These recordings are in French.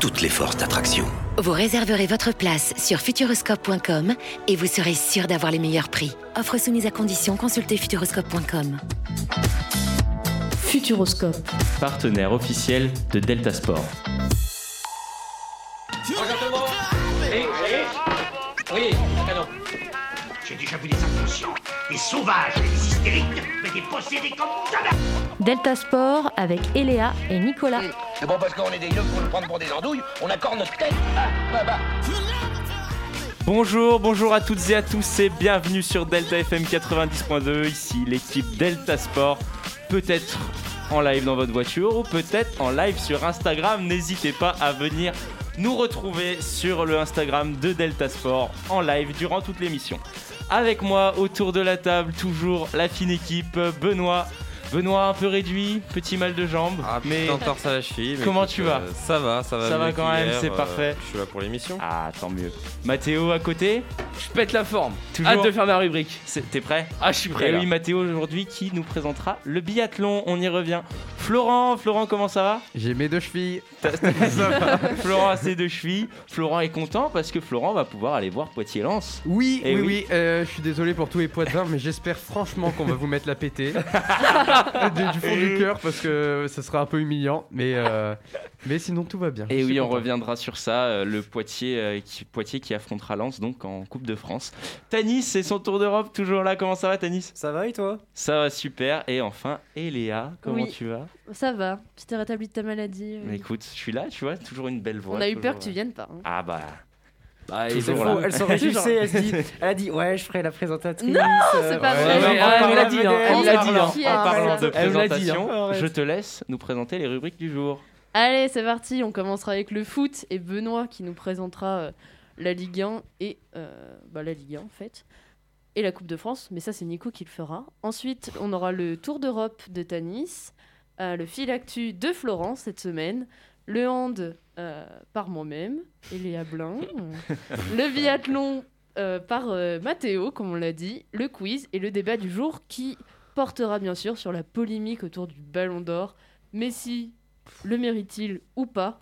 toutes les forces d'attraction. Vous réserverez votre place sur futuroscope.com et vous serez sûr d'avoir les meilleurs prix. Offre soumise à condition, consultez futuroscope.com. Futuroscope. partenaire officiel de Delta Sport. Oui, canon. J'ai déjà vu des inconscients, des sauvages, des hystériques, mais des possédés comme jamais Delta Sport avec Eléa et Nicolas. C'est bon parce qu'on est des yeux pour nous prendre pour des andouilles, on accorde notre tête. Ah, bah, bah. Bonjour, bonjour à toutes et à tous et bienvenue sur Delta FM 90.2. Ici l'équipe Delta Sport, peut-être en live dans votre voiture ou peut-être en live sur Instagram. N'hésitez pas à venir nous retrouver sur le Instagram de Delta Sport en live durant toute l'émission. Avec moi autour de la table, toujours la fine équipe, Benoît. Benoît un peu réduit, petit mal de jambe, Ah, mais torse à la cheville. mais Comment écoute, tu vas euh, Ça va, ça va. Ça va quand même, c'est parfait. Je suis là pour l'émission. ah tant mieux. Mathéo à côté, Je pète la forme. toujours. Hâte de faire ma rubrique. C'est- T'es prêt Ah, je suis prêt. Et là. oui, Mathéo aujourd'hui qui nous présentera le biathlon. On y revient. Florent, Florent, comment ça va J'ai mes deux chevilles. Florent a ses deux chevilles. Florent est content parce que Florent va pouvoir aller voir Poitiers-Lens. Oui, Eh oui, oui. oui. euh, je suis désolé pour tous les poids de vin, mais j'espère franchement qu'on va vous mettre la pétée. du, du fond du cœur, parce que ça sera un peu humiliant. Mais, euh, mais sinon, tout va bien. Et oui, on content. reviendra sur ça. euh, le Poitiers, euh, qui, Poitiers qui affrontera Lens donc en Coupe de France. Tanis, c'est son tour d'Europe. Toujours là. Comment ça va, Tanis Ça va et toi? Ça va super. Et enfin, Eléa, comment Oui. tu vas? Ça va, tu t'es rétabli de ta maladie. Mais Écoute, je suis là, tu vois, toujours une belle voix. On a eu peur que tu viennes pas. hein. Ah bah. Bah, Toujours faux. Elle s'en réjouissait, elle, se dit, elle a dit ouais je ferai la présentatrice. Non, euh, c'est pas ouais, vrai. ouais, elle me l'a dit, hein, elle me l'a dit, En parlant de Elle me l'a dit, présentation, je te laisse nous présenter les rubriques du jour. Allez, c'est parti, on commencera avec le foot et Benoît qui nous présentera euh, la Ligue 1 et euh, bah, la Ligue 1 en fait. Et la Coupe de France, mais ça c'est Nico qui le fera. Ensuite, on aura le Tour d'Europe de Tanis, euh, le fil actu de Florence cette semaine, le hand euh, par moi-même, Eléa Blin, le biathlon euh, par euh, Mathéo, comme on l'a dit, le quiz et le débat du jour qui portera bien sûr sur la polémique autour du Ballon d'Or. Messi le mérite-t-il ou pas?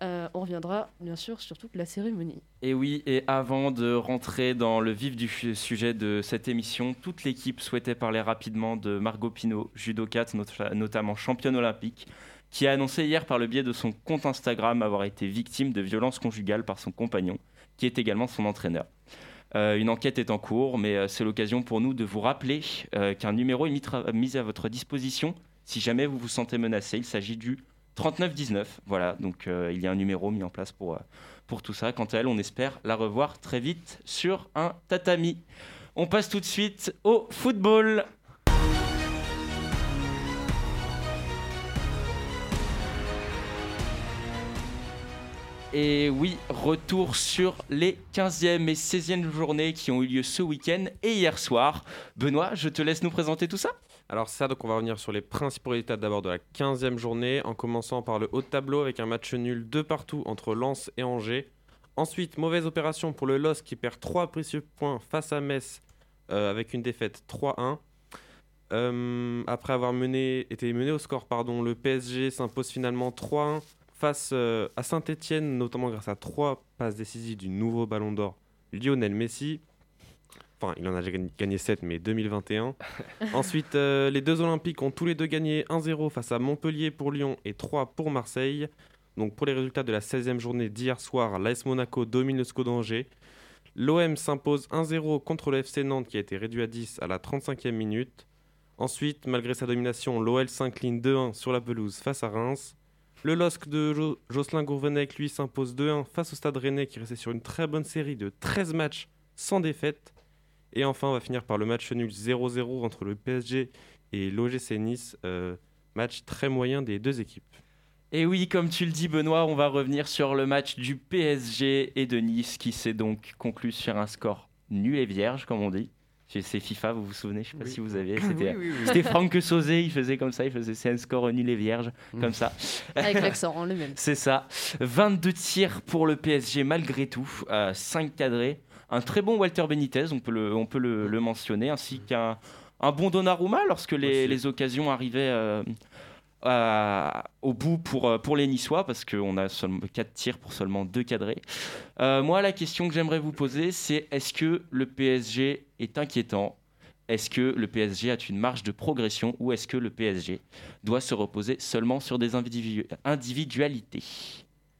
On reviendra bien sûr sur toute la cérémonie. Et oui, et avant de rentrer dans le vif du sujet de cette émission, toute l'équipe souhaitait parler rapidement de Margot Pino, judokate not- notamment championne olympique, qui a annoncé hier par le biais de son compte Instagram avoir été victime de violences conjugales par son compagnon, qui est également son entraîneur. Euh, une enquête est en cours, mais euh, c'est l'occasion pour nous de vous rappeler euh, qu'un numéro est mis, à votre disposition si jamais vous vous sentez menacé. Il s'agit du 3919. Voilà, donc il y a un numéro mis en place pour, pour tout ça. Quant à elle, on espère la revoir très vite sur un tatami. On passe tout de suite au football. Et oui, retour sur les 15e et 16e journées qui ont eu lieu ce week-end et hier soir. Benoît, je te laisse nous présenter tout ça Alors ça, donc on va revenir sur les principaux résultats d'abord de la 15e journée, en commençant par le haut de tableau avec un match nul de partout entre Lens et Angers. Ensuite, mauvaise opération pour le LOS qui perd 3 précieux points face à Metz euh, avec une défaite 3-1. Euh, après avoir été mené au score, pardon, le PSG s'impose finalement 3-1 face euh, à Saint-Etienne, notamment grâce à 3 passes décisives du nouveau ballon d'or Lionel Messi. Enfin, il en a déjà gagné- gagné 7, mais 2021. Ensuite, euh, les deux Olympiques ont tous les deux gagné 1-0 face à Montpellier pour Lyon et 3 pour Marseille. Donc pour les résultats de la 16e journée d'hier soir, l'AS Monaco domine le SCO d'Angers. L'OM s'impose 1-0 contre le FC Nantes qui a été réduit à 10 à la 35e minute. Ensuite, malgré sa domination, l'OL s'incline 2-1 sur la pelouse face à Reims. Le LOSC de Jo- Jocelyn Gourvenec, lui, s'impose 2-1 face au Stade Rennais qui restait sur une très bonne série de 13 matchs sans défaite. Et enfin, on va finir par le match nul 0-0 entre le PSG et l'OGC Nice. euh, match très moyen des deux équipes. Et oui, comme tu le dis, Benoît, on va revenir sur le match du PSG et de Nice qui s'est donc conclu sur un score nul et vierge, comme on dit. C'est FIFA, vous vous souvenez Je sais pas Oui. si vous aviez. Oui, C'était oui, oui. c'était Franck Sauzé, il faisait comme ça, il faisait c'est un score nul et vierge, Mm. comme ça. Avec l'accent, hein, le même. C'est ça. 22 tirs pour le PSG malgré tout, 5 cadrés. Un très bon Walter Benitez, on peut le, on peut le, le mentionner, ainsi qu'un un bon Donnarumma lorsque les, les occasions arrivaient euh, au bout pour, euh, pour les Niçois, parce qu'on a seulement 4 tirs pour seulement 2 cadrés. Euh, moi, la question que j'aimerais vous poser, c'est est-ce que le PSG est inquiétant est-ce que le PSG a une marge de progression ou est-ce que le PSG doit se reposer seulement sur des individu- individualités?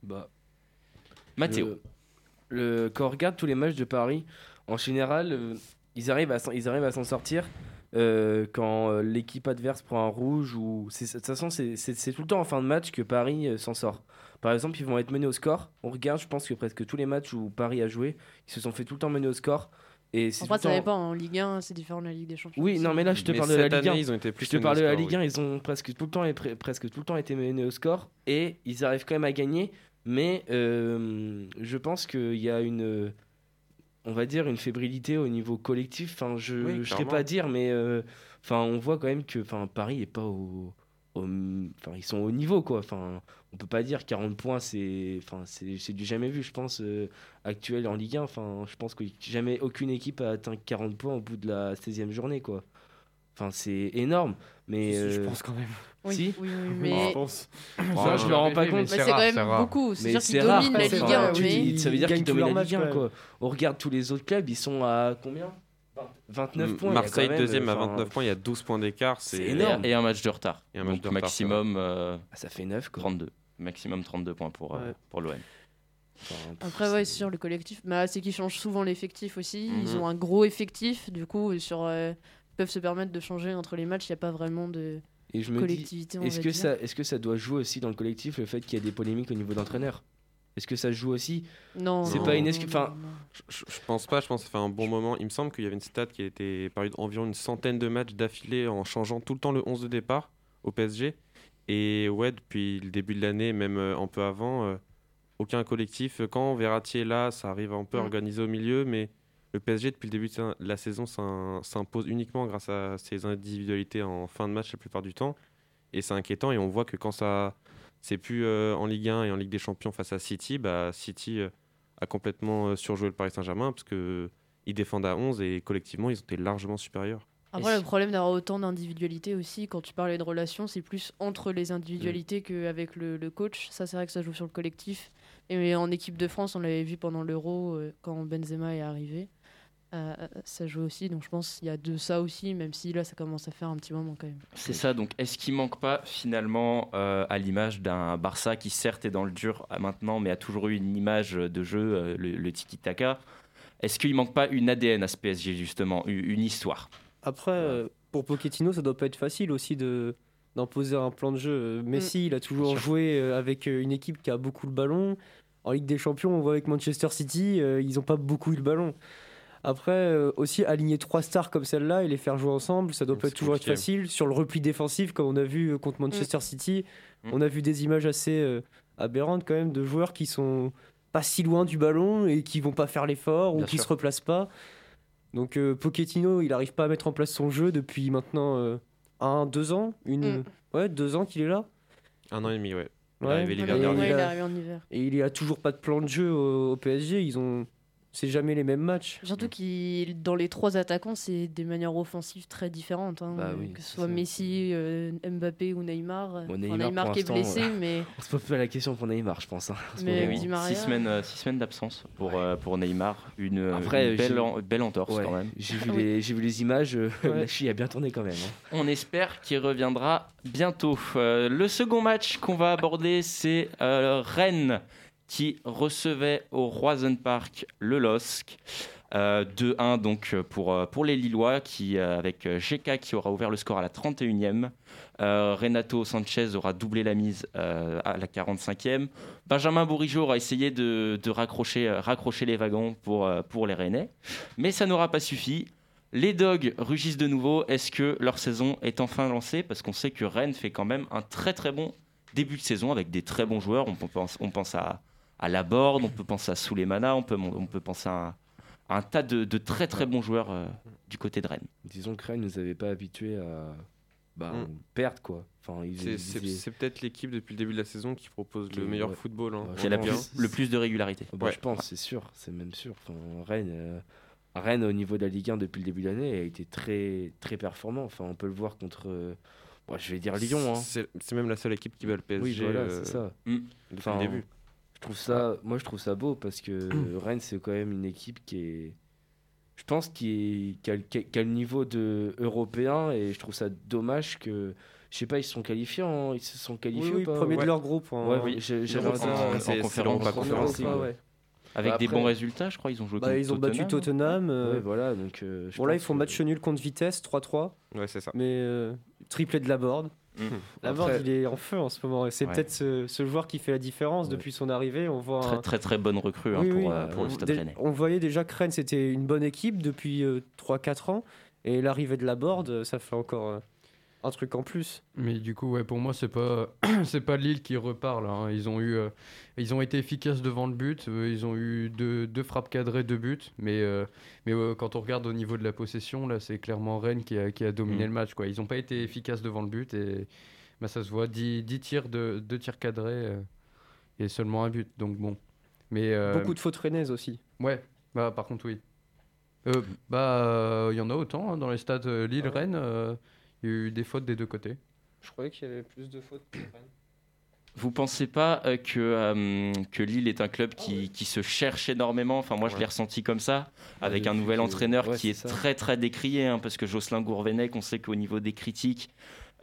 Bah, Mathéo. Le, le- quand on regarde tous les matchs de Paris, en général, euh, ils arrivent à s'en- sortir euh, quand euh, l'équipe adverse prend un rouge ou de toute façon c'est- tout le temps en fin de match que Paris euh, s'en sort. Par exemple, ils vont être menés au score. On regarde, je pense que presque tous les matchs où Paris a joué, ils se sont fait tout le temps mener au score. Et Après, tout ça dépend. En Ligue 1, c'est différent de la Ligue des Champions. oui, non, mais là, je te Mais parle de la Ligue 1. année, ils ont été plus je te parle de la Ligue 1, oui. ils ont presque tout le temps, presque tout le temps été menés au score et ils arrivent quand même à gagner. Mais euh, je pense qu'il y a une, on va dire, une fébrilité au niveau collectif. Enfin, je Oui, ne sais clairement. pas dire, mais euh, enfin, on voit quand même que enfin, Paris est pas au, au- enfin, ils sont au niveau quoi. Enfin, on peut pas dire 40 points, c'est, enfin, c'est, du jamais vu, je pense, euh, actuel en Ligue 1. Enfin, je pense que jamais aucune équipe a atteint 40 points au bout de la 16e journée quoi. Enfin, c'est énorme, mais Si, je euh, pense quand même. Oui, Si oui, oui, mais. je pense. Je me rends pas compte. C'est quand même beaucoup. C'est-à-dire c'est qu'ils dominent la Ligue 1. tu mais- dis- ça veut dire Ils qu'ils dominent la Ligue 1 ouais. quoi. On regarde tous les autres clubs, ils sont à combien? 29 points. Marseille deuxième à enfin, 29 points, il y a 12 points d'écart. C'est énorme. Et un match de retard. Et un match Donc de retard, maximum euh, Ah, Ça fait 9 quoi. 32. Maximum 32 points pour, euh, Ouais. pour l'OM. Après, ouais, c'est- sur le collectif, bah, c'est qu'ils changent souvent l'effectif aussi. Ils Mhm. ont un gros effectif, du coup, sur, euh, ils peuvent se permettre de changer entre les matchs. Il n'y a pas vraiment de Et je me dis, collectivité. est-ce que, ça, est-ce que ça doit jouer aussi dans le collectif le fait qu'il y a des polémiques au niveau d'entraîneur Est-ce que ça joue aussi? Non, C'est pas une excuse- enfin. Je, je- pense pas, je pense que ça fait un bon moment. Il me semble qu'il y avait une stat qui a été parue d'environ une centaine de matchs d'affilée en changeant tout le temps le 11 de départ au PSG. Et ouais, depuis le début de l'année, même euh, un peu avant, euh, aucun collectif. Quand Verratti est là, ça arrive un peu Mm. organisé au milieu, mais le PSG, depuis le début de la saison, s'im- s'impose uniquement grâce à ses individualités en fin de match la plupart du temps. Et c'est inquiétant, et on voit que quand ça. C'est plus euh, en Ligue 1 et en Ligue des Champions face à City, bah, City euh, a complètement euh, surjoué le Paris Saint-Germain parce que ils défendent à 11 et collectivement ils ont été largement supérieurs. Après, Et le problème d'avoir autant d'individualités aussi, quand tu parlais de relations, c'est plus entre les individualités qu'avec le, le coach. Ça, c'est vrai que ça joue sur le collectif. Et en équipe de France, on l'avait vu pendant l'Euro, euh, quand Benzema est arrivé. Euh, ça joue aussi, donc je pense qu'il y a de ça aussi, même si là, ça commence à faire un petit moment quand même. C'est ça, donc est-ce qu'il manque pas finalement euh, à l'image d'un Barça qui certes est dans le dur à maintenant, mais a toujours eu une image de jeu, euh, le, le tiki-taka Est-ce qu'il manque pas une ADN à ce PSG justement, une histoire? Après, euh, pour Pochettino, ça doit pas être facile aussi de d'imposer un plan de jeu. Euh, Messi, il a toujours joué euh, avec euh, une équipe qui a beaucoup le ballon. En Ligue des Champions, on voit avec Manchester City, euh, ils n'ont pas beaucoup eu le ballon. Après, euh, aussi aligner trois stars comme celle-là et les faire jouer ensemble, ça doit Ouais, pas toujours être facile. Sur le repli défensif, comme on a vu euh, contre Manchester City, Mm. on a vu des images assez euh, aberrantes quand même de joueurs qui sont pas si loin du ballon et qui vont pas faire l'effort ou Bien qui sûr. se replacent pas. Donc euh, Pochettino, il arrive pas à mettre en place son jeu depuis maintenant euh, un, deux ans, une, Mm. ouais, deux ans qu'il est là. Un an et demi, ouais. Il est arrivé l'hiver Et dernier. Il a- arrivé en hiver. Et il y a toujours pas de plan de jeu au, au PSG. Ils ont, c'est jamais les mêmes matchs. Surtout qu'il dans les trois attaquants, c'est des manières offensives très différentes. hein. Bah oui, que ce soit ça. Messi, euh, Mbappé ou Neymar. Bon, Enfin, Neymar, qui est blessé, euh, mais On se pose pas la question pour Neymar, je pense. hein, Mais. Di Maria. Six semaines, euh, six semaines d'absence pour, euh, pour Neymar, une, Après, une belle, j'ai- en- belle entorse Ouais, quand même. J'ai vu, oui. les, j'ai vu les images, euh, Ouais. la cheville a bien tourné quand même. hein. On espère qu'il reviendra bientôt. Euh, le second match qu'on va aborder, c'est euh, Rennes qui recevait au Roison Park le LOSC. Euh, 2-1 donc pour, euh, pour les Lillois qui, euh, avec euh, GK qui aura ouvert le score à la 31e. Euh, Renato Sanchez aura doublé la mise euh, à la 45e. Benjamin Bourigeau aura essayé de, de raccrocher, euh, raccrocher les wagons pour, euh, pour les Rennais. Mais ça n'aura pas suffi. Les Dogs rugissent de nouveau. Est-ce que leur saison est enfin lancée? Parce qu'on sait que Rennes fait quand même un très très bon début de saison avec des très bons joueurs. On pense, on pense à, à Laborde, on peut penser à Souleymana, on peut, on peut penser à, un tas de, de très très bons joueurs euh, du côté de Rennes. Disons que Rennes nous avait pas habitués à bah, Mm. perdre quoi. Enfin, C'est- peut-être l'équipe depuis le début de la saison qui propose le meilleur ouais. football. hein, la plus- le plus de régularité. Bah, Ouais. Je pense, c'est sûr, c'est même sûr. Enfin, Rennes, euh, Rennes, au niveau de la Ligue 1 depuis le début de l'année, a été très, très performant. Enfin, on peut le voir contre, euh, bon, je vais dire Lyon. Hein. C'est c'est même la seule équipe qui bat le PSG Oui, voilà, euh, c'est ça. Mm. depuis Enfin, le début. Je trouve ça, moi, je trouve ça beau parce que Rennes, c'est quand même une équipe qui est, je pense, qui, est, qui, a, le- qui a- qui a le niveau de européen et je trouve ça dommage que, je sais pas, ils se sont qualifiés, en- ils se sont qualifiés Oui, ou pas premier de leur groupe. en- Ouais, oui, j'ai- j'aimerais En- ça. en- conférence. Ouais. Avec Bah, des après- bons résultats, je crois. Ils ont joué Bah, contre ils ont battu Tottenham. euh, Ouais, voilà, donc. euh, je bon, là, ils font que- match nul contre Vitesse, 3-3. Ouais, c'est ça. Mais euh, triplé de la board. Mm. La Après- board, il est en feu en ce moment. C'est Ouais. peut-être ce, ce joueur qui fait la différence Ouais. depuis son arrivée. On voit Très un- très très bonne recrue hein, pour, oui. euh, pour le on, Stade dé- Rennais. on voyait déjà que Rennes, c'était une bonne équipe depuis 3-4 ans. Et l'arrivée de la board, euh, ça fait encore euh, un truc en plus. Mais du coup, ouais, pour moi, c'est pas c'est pas Lille qui repart là. hein. Ils ont eu, euh, ils ont été efficaces devant le but. euh, ils ont eu deux, deux frappes cadrées, deux buts. Mais euh, mais quand on regarde au niveau de la possession, là, c'est clairement Rennes qui a, qui a dominé Mm. le match. Quoi. Ils n'ont pas été efficaces devant le but et bah, ça se voit. 10, 10 tirs de deux tirs cadrés et seulement un but. Donc bon. Mais Beaucoup de fautes rennaises aussi. Ouais, bah par contre oui. Bah il y en a autant hein, dans les stades Lille-Rennes. euh, Il y a eu des fautes des deux côtés. Je croyais qu'il y avait plus de fautes. que Rennes. Vous pensez pas euh, que, euh, que Lille est un club Ah qui, qui se cherche énormément? Enfin, moi, je l'ai ressenti comme ça, avec un nouvel entraîneur ouais, qui est, très très décrié, hein, parce que Jocelyn Gourvenec, on sait qu'au niveau des critiques,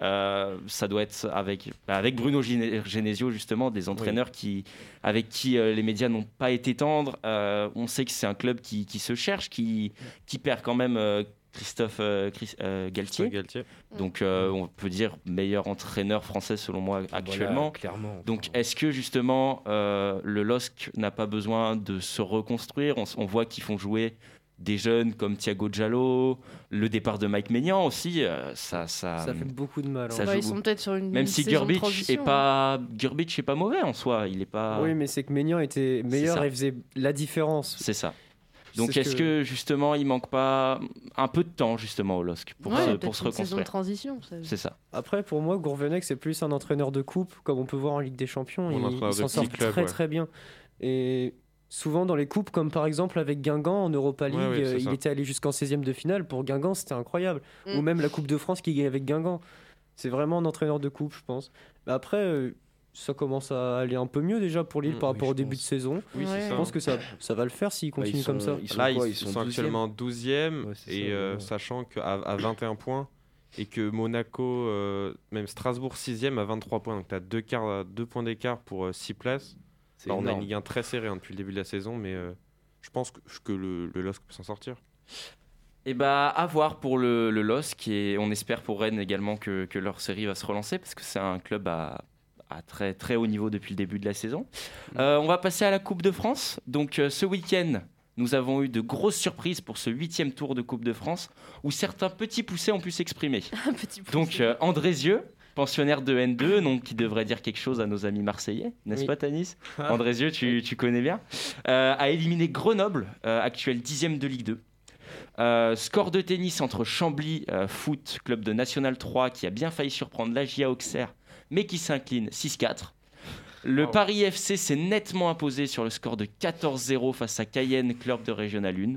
euh, ça doit être avec, bah, avec Bruno Gene- Genesio, justement, des entraîneurs qui, avec qui euh, les médias n'ont pas été tendres. Euh, on sait que c'est un club qui, qui se cherche, qui, qui perd quand même euh, Christophe euh, Chris- euh, Galtier. Galtier. Donc, euh, on peut dire meilleur entraîneur français selon moi Voilà, actuellement. clairement. Donc, est-ce que justement euh, le LOSC n'a pas besoin de se reconstruire? On, voit qu'ils font jouer des jeunes comme Thiago Giallo, le départ de Mike Maignan aussi, ça, ça, Ça fait beaucoup de mal. hein. ça ils sont peut-être sur une même si transition, est pas Gurbich est pas mauvais en soi, il est pas. Oui, mais c'est que Maignan était meilleur et faisait la différence. C'est ça. Donc, est-ce ce que... justement il manque pas un peu de temps justement au LOSC pour Ouais, se, pour se une saison de reconstruire transition. C'est ça. Après, pour moi, Gourvenec, c'est plus un entraîneur de coupe, comme on peut voir en Ligue des Champions. Il, s'en sort club, très ouais. très bien. Et souvent dans les coupes, comme par exemple avec Guingamp en Europa League, Ouais, ouais, c'est ça. il était allé jusqu'en 16e de finale. Pour Guingamp, c'était incroyable. Mm. Ou même la Coupe de France qui gagne avec Guingamp. C'est vraiment un entraîneur de coupe, je pense. Mais après, euh, ça commence à aller un peu mieux déjà pour Lille Mm, par rapport au début pense. de saison. Oui, Ouais. Je pense que ça, ça va le faire s'il bah, ils continue comme sont- ça. Ils sont Là, quoi ils, Ils sont sont 12e. actuellement 12e Ouais, c'est et ça, euh, ouais. sachant qu'à à 21 points et que Monaco, euh, même Strasbourg 6e à 23 points, donc tu as deux, quarts- deux points d'écart pour 6 places. C'est Alors, on a une. Ligue 1 très serrée hein, depuis le début de la saison, mais euh, je pense que, que le, le LOSC peut s'en sortir. Et bah à voir pour le, le LOSC et on espère pour Rennes également que, que leur série va se relancer parce que c'est un club à, à très très haut niveau depuis le début de la saison. Euh, on va passer à la Coupe de France. Donc euh, ce week-end, nous avons eu de grosses surprises pour ce huitième tour de Coupe de France où certains petits poussés ont pu s'exprimer. Donc euh, Andrézieux, pensionnaire de N2, donc qui devrait dire quelque chose à nos amis marseillais, n'est-ce Oui. pas Tanis Andrézieux, tu, tu connais bien, euh, a éliminé Grenoble, actuel dixième de Ligue 2. Euh, score de tennis entre Chambly euh, Foot, club de National 3, qui a bien failli surprendre l'AGIA Auxerre, mais qui s'incline 6-4. Le Wow. Paris FC s'est nettement imposé sur le score de 14-0 face à Cayenne, club de Régional 1.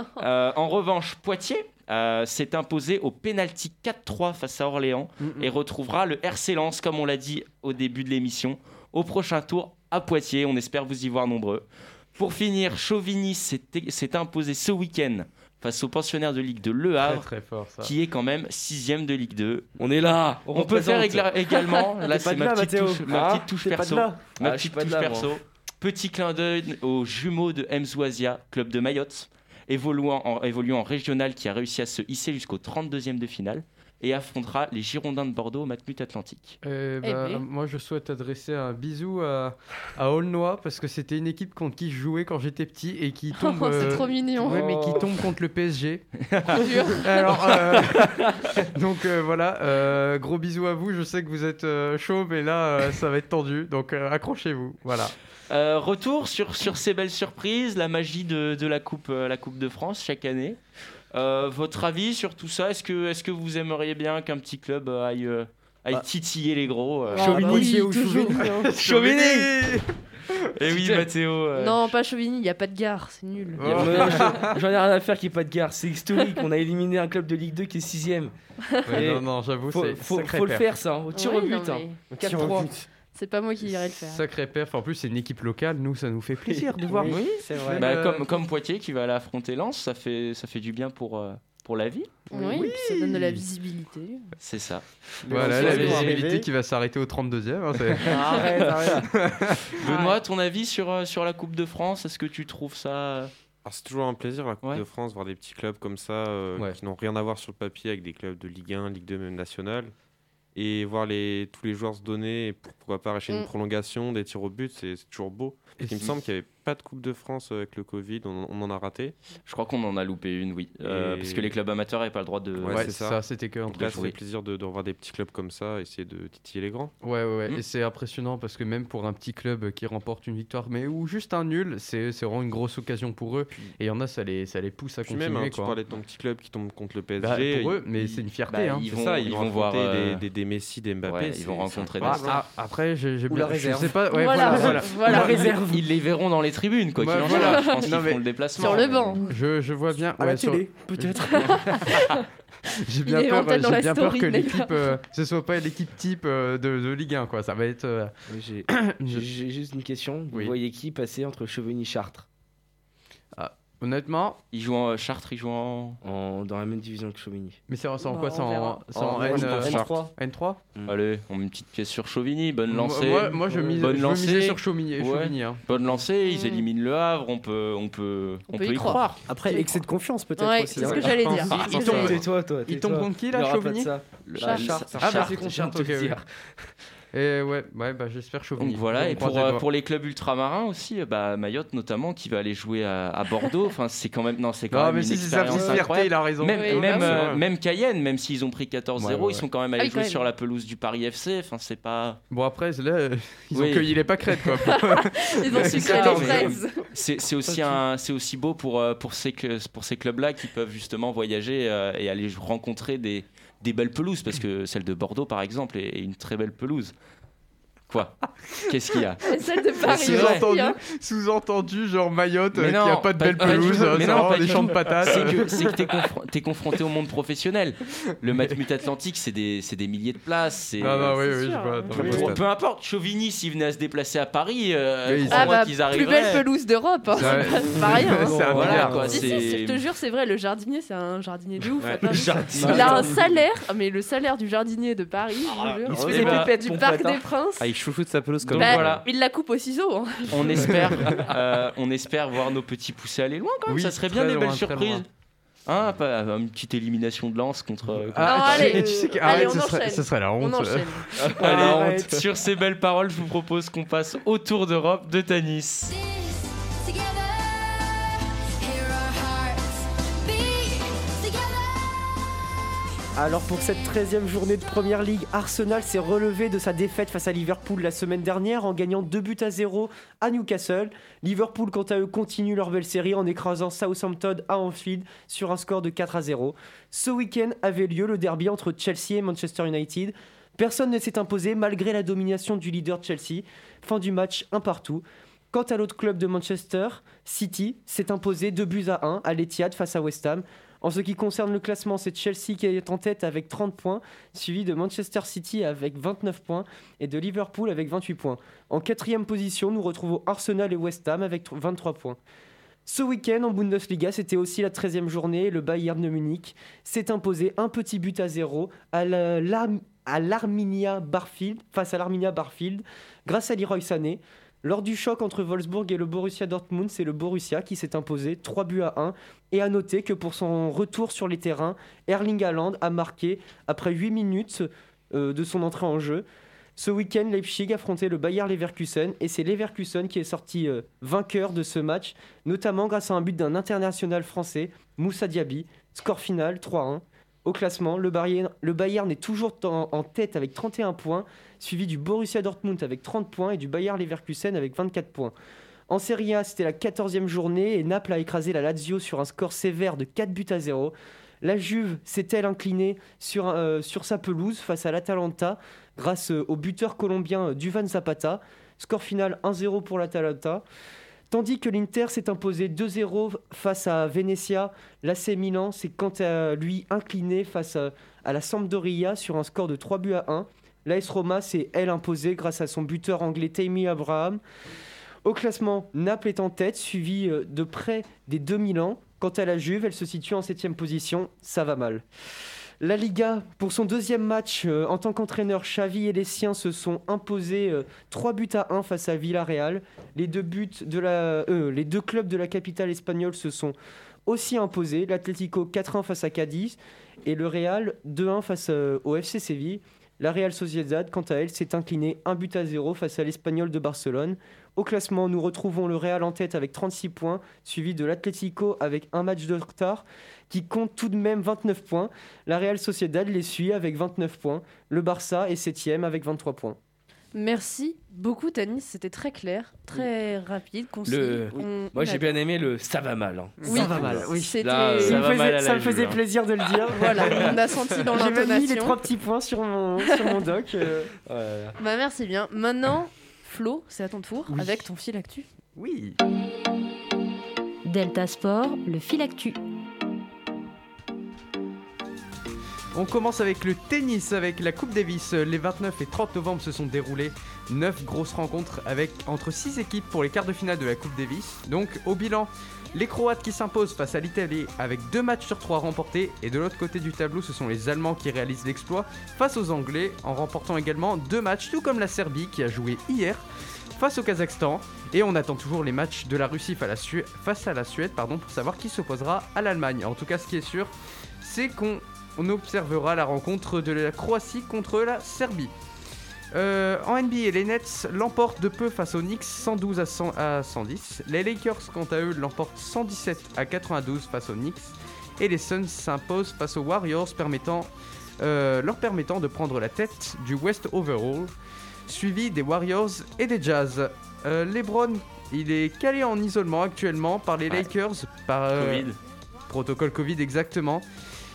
Euh, en revanche, Poitiers euh, s'est imposé au pénalty 4-3 face à Orléans Mm, et retrouvera le RC Lens, comme on l'a dit au début de l'émission, au prochain tour à Poitiers. On espère vous y voir nombreux. Pour finir, Chauvigny s'est imposé ce week-end face aux pensionnaires de Ligue de Le Très Havre, très fort ça. qui est quand même sixième de Ligue 2. On est là On On, peut faire également, là c'est ma petite Mathéo. touche, ma petite perso. Ma Ah, petite touche là, perso. moi. Petit clin d'œil aux jumeaux de Mzouazia, club de Mayotte, évoluant en, évoluant en régional qui a réussi à se hisser jusqu'au 32e de finale et affrontera les Girondins de Bordeaux au Matmut Atlantique. Eh Eh ben, ben. Moi, je souhaite adresser un bisou à, à Aulnois parce que c'était une équipe contre qui je jouais quand j'étais petit et qui tombe. Oh, c'est euh, trop mignon. Ouais, mais qui Oh. tombe contre le PSG. Alors, euh, donc euh, voilà, euh, gros bisous à vous. Je sais que vous êtes euh, chaud, mais là, euh, ça va être tendu. Donc euh, accrochez-vous. Voilà. Euh, retour sur, sur ces belles surprises, la magie de, de la, coupe, euh, la Coupe de France chaque année. Euh, votre avis sur tout ça Est-ce que, est que vous aimeriez bien qu'un petit club euh, aille, euh, aille Bah. titiller les gros euh, Chauvigny ou toujours, Chauvigny hein. Chauvigny Et oui, Mathéo. euh, Non, pas Chauvigny, il n'y a pas de gare, c'est nul. Ouais, j'en- J'en ai rien à faire qu'il n'y ait pas de gare. C'est historique. On a éliminé un club de Ligue 2 qui est 6ème. Ouais, non, non, j'avoue, faut, c'est faut, sacré faut le faire, ça. hein, Au tir au Ouais, but. non, hein. mais- 4-3. C'est pas moi qui irai le faire. Sacré perf. En plus, c'est une équipe locale. Nous, ça nous fait plaisir de voir. Oui, c'est vrai. bah, Euh, comme, comme Poitiers qui va aller affronter Lens, ça fait, ça fait du bien pour, euh, pour la vie. Oui, puis ça donne de la visibilité. C'est ça. Voilà, Lens la arriver. visibilité qui va s'arrêter au 32e. hein, Arrête, arrête. Benoît, ton avis sur, euh, sur la Coupe de France Est-ce que tu trouves ça euh, c'est toujours un plaisir la Coupe Ouais. de France, voir des petits clubs comme ça euh, Ouais. qui n'ont rien à voir sur le papier avec des clubs de Ligue 1, Ligue 2, même nationale. Et voir les, tous les joueurs se donner, et pour- pourquoi pas arracher Mm. une prolongation, des tirs au but, c'est toujours beau. Et Il me semble qu'il n'y avait pas de Coupe de France avec le Covid, on, on en a raté. Je crois qu'on en a loupé une, oui. Euh, parce que les clubs amateurs n'avaient pas le droit de. Ouais, Ouais, c'est ça, ça. c'était que entre là, ça fait plaisir de, de revoir des petits clubs comme ça, essayer de titiller les grands. Ouais, ouais, ouais. Mm. Et c'est impressionnant parce que même pour un petit club qui remporte une victoire, mais ou juste un nul, c'est c'est vraiment une grosse occasion pour eux. Et il y en a, ça les, ça les pousse à Puis continuer. même, hein, tu quoi. parlais de ton petit club qui tombe contre le PSG. Bah, pour eux, mais c'est une fierté. bah, hein. ils vont- ça, ils ils, vont vont voir, euh, des, des, des Messi, des Mbappé. Ouais, ils vont rencontrer Ah, incroyable. ah, après, j'ai bien. Je sais pas. Voilà. voilà. Ils les verront dans les tribunes, quoi. Bah, qu'il en voilà. soit. Je pense qu'ils feront le déplacement. Sur le banc. Je, je vois bien. À la ouais, sur- télé, peut-être. J'ai bien peur, j'ai la bien peur que les l'équipe, euh, ce soit pas l'équipe type euh, de, de Ligue 1, quoi. Ça va être. euh, J'ai juste une question. Vous Oui. voyez qui passer entre Chevigny et Chartres Honnêtement, Ils jouent en Chartres, ils jouent en. en, dans la même division que Chauvigny mais c'est c'est en Bah, quoi on C'est en, verra. c'est en moi, N, je euh, pense Chartres. N3. N3 Allez, on met une petite pièce sur Chauvigny. Bonne lancée. Moi, moi, je, mise, Bonne je veux miser lancée. sur Chauvigny. Ouais. Chauvigny, hein. Bonne lancée, ils Mm. éliminent le Havre. On peut, on peut, on peut y croire. croire. Après, excès de confiance peut-être Ouais, aussi. c'est ce hein. que j'allais dire. Ah, C'est ils tombent- j'allais dire. Tais-toi, toi. Ils tais-toi. tombent contre qui, là, Il y aura pas de Chauvigny ça. Le- Chartres. Chartres, Ah, bah, c'est contre Chartres, Chartres, ok, oui. Et ouais, ouais bah, j'espère Chauvigny. Donc voilà, et pour, les euh, pour les clubs ultramarins aussi, euh, bah, Mayotte notamment, qui va aller jouer à, à Bordeaux. Enfin, c'est quand même, non, c'est quand Non, même mais une si expérience incroyable. il a raison. Même, Oui, même, euh, même Cayenne, même s'ils ont pris 14-0, Ouais, ouais, ouais. ils sont quand même allés Ah quand jouer sur la pelouse du Paris FC. Enfin, c'est pas. Bon, après, là, euh, ils Oui. ont cueilli les pâquerettes, quoi. Ils ont C'est sucré les fraises. C'est aussi, un, c'est aussi beau pour, pour ces, pour ces clubs-là qui peuvent justement voyager euh, et aller rencontrer des, des belles pelouses, parce que celle de Bordeaux, par exemple, est une très belle pelouse. Quoi Qu'est-ce qu'il y a celle de Paris hein. Sous-entendu, genre Mayotte, euh, non, qui a pas de pas- belle pelouse, euh, Mais non, des champs de patates. C'est que confron- t'es confronté au monde professionnel. Le Matmut Atlantique, c'est des, c'est des milliers de places. c'est- Non, non, oui, C'est oui, je sûr, vois. dans Peu, importe, Chauvigny, s'il venait à se déplacer à Paris, euh, Ah bah, qu'ils plus arriveraient. belle pelouse d'Europe. hein, C'est pas rien. hein. C'est un Voilà, milliard. quoi, Si, si, c'est- si, je te jure, c'est vrai, le jardinier, c'est un jardinier de ouf. Il a un salaire, ah, mais le salaire du jardinier de Paris, jure. il se fait des bah, pépettes, du Parc des Princes. Il chouchoute sa pelouse comme Donc Bah, voilà. Il la coupe au ciseau. hein. On espère, euh, on espère voir nos petits poussés aller loin quand même. Oui, ça serait bien des loin, belles surprises. Hein, pas, une petite élimination de lance contre. contre- Ah, allez, tu sais que- allez, arrête, on ce serait, ce serait la On honte. enchaîne. Allez, Arrête. sur ces belles paroles, je vous propose qu'on passe au Tour d'Europe de Tanis. Alors pour cette 13e journée de Première Ligue, Arsenal s'est relevé de sa défaite face à Liverpool la semaine dernière en gagnant 2 buts à 0 à Newcastle. Liverpool quant à eux continue leur belle série en écrasant Southampton à Anfield sur un score de 4 à 0. Ce week-end avait lieu le derby entre Chelsea et Manchester United. Personne ne s'est imposé malgré la domination du leader Chelsea. Fin du match un partout. Quant à l'autre club de Manchester, City s'est imposé 2 buts à 1 à l'Etihad face à West Ham. En ce qui concerne le classement, c'est Chelsea qui est en tête avec 30 points, suivi de Manchester City avec 29 points et de Liverpool avec 28 points. En quatrième position, nous retrouvons Arsenal et West Ham avec 23 points. Ce week-end en Bundesliga, c'était aussi la 13e journée. Le Bayern de Munich s'est imposé un petit but à zéro à la- l'Arm- à l'Arminia Barfield, face à l'Arminia Barfield, grâce à Leroy Sané. Lors du choc entre Wolfsburg et le Borussia Dortmund, c'est le Borussia qui s'est imposé 3 buts à 1. Et à noter que pour son retour sur les terrains, Erling Haaland a marqué après 8 minutes euh, de son entrée en jeu. Ce week-end, Leipzig affrontait le Bayer Leverkusen et c'est Leverkusen qui est sorti euh, vainqueur de ce match, notamment grâce à un but d'un international français, Moussa Diaby. Score final 3-1. Au classement, le Bayern, est toujours en, en tête avec 31 points, suivi du Borussia Dortmund avec 30 points et du Bayer Leverkusen avec 24 points. En Serie A, c'était la 14e journée et Naples a écrasé la Lazio sur un score sévère de 4 buts à 0. La Juve s'est-elle inclinée sur, euh, sur sa pelouse face à l'Atalanta grâce euh, au buteur colombien euh, Duvan Zapata? Score final 1-0 pour l'Atalanta. Tandis que l'Inter s'est imposé 2-0 face à Venezia, l'AC Milan s'est quant à lui incliné face à, à la Sampdoria sur un score de 3 buts à 1. L'AS Roma s'est elle imposée grâce à son buteur anglais Tammy Abraham. Au classement, Naples est en tête, suivi euh, de près des 2000 ans. Quant à la Juve, elle se situe en 7 position. Ça va mal. La Liga, pour son deuxième match euh, en tant qu'entraîneur, Xavi et les siens se sont imposés euh, 3 buts à 1 face à Villarreal. Les deux, euh, les deux clubs de la capitale espagnole se sont aussi imposés. L'Atlético 4-1 face à Cadiz et le Real 2-1 face euh, au FC Séville. La Real Sociedad, quant à elle, s'est inclinée 1 but à 0 face à l'Espagnol de Barcelone. Au classement, nous retrouvons le Real en tête avec 36 points, suivi de l'Atlético avec un match de retard qui compte tout de même 29 points. La Real Sociedad les suit avec 29 points. Le Barça est 7 avec 23 points. Merci beaucoup, Tanis. C'était très clair, très rapide, concis. Le... On- Moi j'ai bien aimé le ça va mal. hein. Oui. Ça va mal, oui. Là, Ça ça me faisait, ça me faisait plaisir de le dire. Voilà, on a senti dans J'ai même mis les l'intonation. trois petits points sur mon, sur mon doc. euh. Bah merci bien. Maintenant, Flo, c'est à ton tour Oui. avec ton fil actu. Oui. Delta Sport, le fil actu. On commence avec le tennis, avec la Coupe Davis. Les 29 et 30 novembre se sont déroulées 9 grosses rencontres entre 6 équipes pour les quarts de finale de la Coupe Davis. Donc au bilan, les Croates qui s'imposent face à l'Italie avec 2 matchs sur 3 remportés. Et de l'autre côté du tableau, ce sont les Allemands qui réalisent l'exploit face aux Anglais en remportant également 2 matchs, tout comme la Serbie qui a joué hier face au Kazakhstan. Et on attend toujours les matchs de la Russie face à la, Suède, face à la Suède pardon, pour savoir qui s'opposera à l'Allemagne. En tout cas, ce qui est sûr, c'est qu'on on observera la rencontre de la Croatie contre la Serbie. Euh, en NBA, les Nets l'emportent de peu face aux Knicks 112 à, 100 à 110. Les Lakers, quant à eux, l'emportent 117 à 92 face aux Knicks. Et les Suns s'imposent face aux Warriors, permettant, euh, leur permettant de prendre la tête du West Overall, suivi des Warriors et des Jazz. Euh, LeBron, il est calé en isolement actuellement par les Ouais. Lakers. Par, Covid. Protocole Covid, exactement.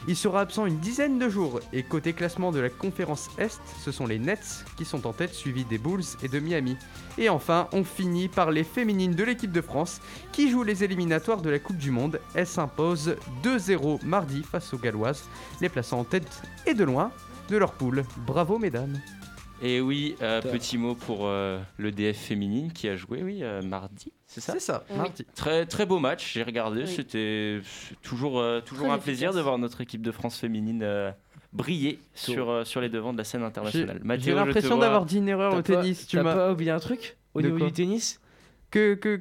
Il sera absent une dizaine de jours. Et côté classement de la conférence Est, ce sont les Nets qui sont en tête, suivis des Bulls et de Miami. Et enfin, on finit par les féminines de l'équipe de France qui jouent les éliminatoires de la Coupe du Monde. Elles s'imposent 2-0 mardi face aux Galloises, les plaçant en tête et de loin de leur poule. Bravo mesdames. Et oui, euh, petit mot pour euh, le DF féminine qui a joué, oui, euh, mardi, c'est ça? C'est ça, Oui. mardi. Très, très beau match, j'ai regardé, Oui. c'était toujours, euh, toujours un plaisir efficace. de voir notre équipe de France féminine euh, briller sur, euh, sur les devants de la scène internationale. j'ai je l'impression d'avoir dit une erreur au pas- tennis. Tu m'as. pas oublié un truc au De niveau du tennis? Que, que,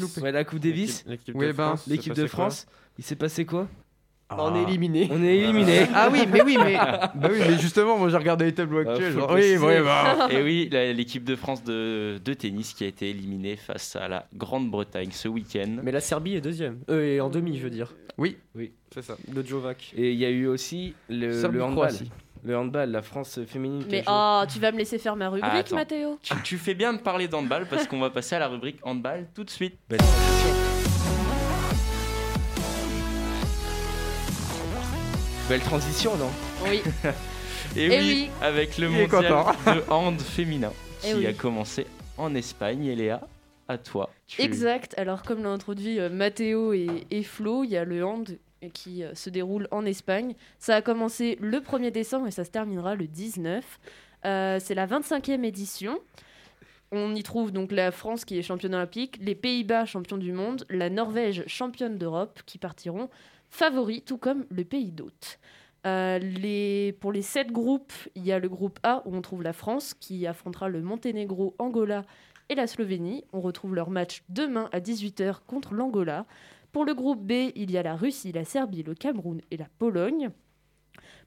loupé Ouais, la Coupe Davis, L'équipe Oui, de ben, de France. Il s'est passé quoi? On est éliminé. On est éliminé. Ah oui, mais oui, mais bah oui, mais justement, moi j'ai regardé les tableaux actuels. genre, le oui, ouais, bah. Et oui, l'équipe de France de, de tennis qui a été éliminée face à la Grande-Bretagne ce week-end. Mais la Serbie est deuxième. Euh, et en demi, je veux dire. Oui, C'est ça. De Jovac. Et il y a eu aussi le, le handball. Croatie. Le handball, la France féminine. Mais oh, tu vas me laisser faire ma rubrique, Ah. Mathéo Tu, tu fais bien de parler d'handball parce qu'on va passer à la rubrique handball tout de suite. Belle Belle transition, non Oui. Et, Eh oui, oui. avec le Il mondial de hand féminin Eh qui oui. a commencé en Espagne. Et Léa, à toi. Tu- Exact. Alors, comme l'a introduit euh, Mathéo et, et Flo, il y a le hand qui euh, se déroule en Espagne. Ça a commencé le 1er décembre et ça se terminera le 19. Euh, c'est la 25e édition. On y trouve donc la France qui est championne olympique, les Pays-Bas champions du monde, la Norvège championne d'Europe qui partiront favoris, tout comme le pays d'hôte. Euh. Pour les sept groupes, il y a le groupe A où on trouve la France qui affrontera le Monténégro, Angola et la Slovénie. On retrouve leur match demain à 18h contre l'Angola. Pour le groupe B, il y a la Russie, la Serbie, le Cameroun et la Pologne.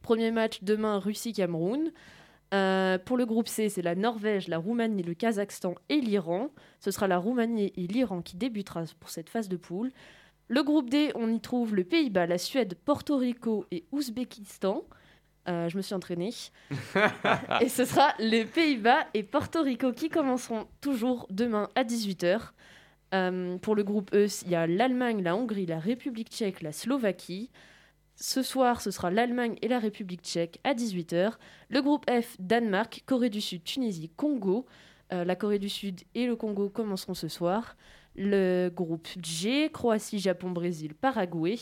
Premier match demain, Russie-Cameroun. Euh, pour le groupe C, c'est la Norvège, la Roumanie, le Kazakhstan et l'Iran. Ce sera la Roumanie et l'Iran qui débutera pour cette phase de poule. Le groupe D, on y trouve le Pays-Bas, la Suède, Porto Rico et Ouzbékistan. Euh, je me suis entraînée. et ce sera les Pays-Bas et Porto Rico qui commenceront toujours demain à 18h. Euh, pour le groupe E, il y a l'Allemagne, la Hongrie, la République tchèque, la Slovaquie. Ce soir, ce sera l'Allemagne et la République tchèque à 18h. Le groupe F, Danemark, Corée du Sud, Tunisie, Congo. Euh, la Corée du Sud et le Congo commenceront ce soir. Le groupe G, Croatie, Japon, Brésil, Paraguay,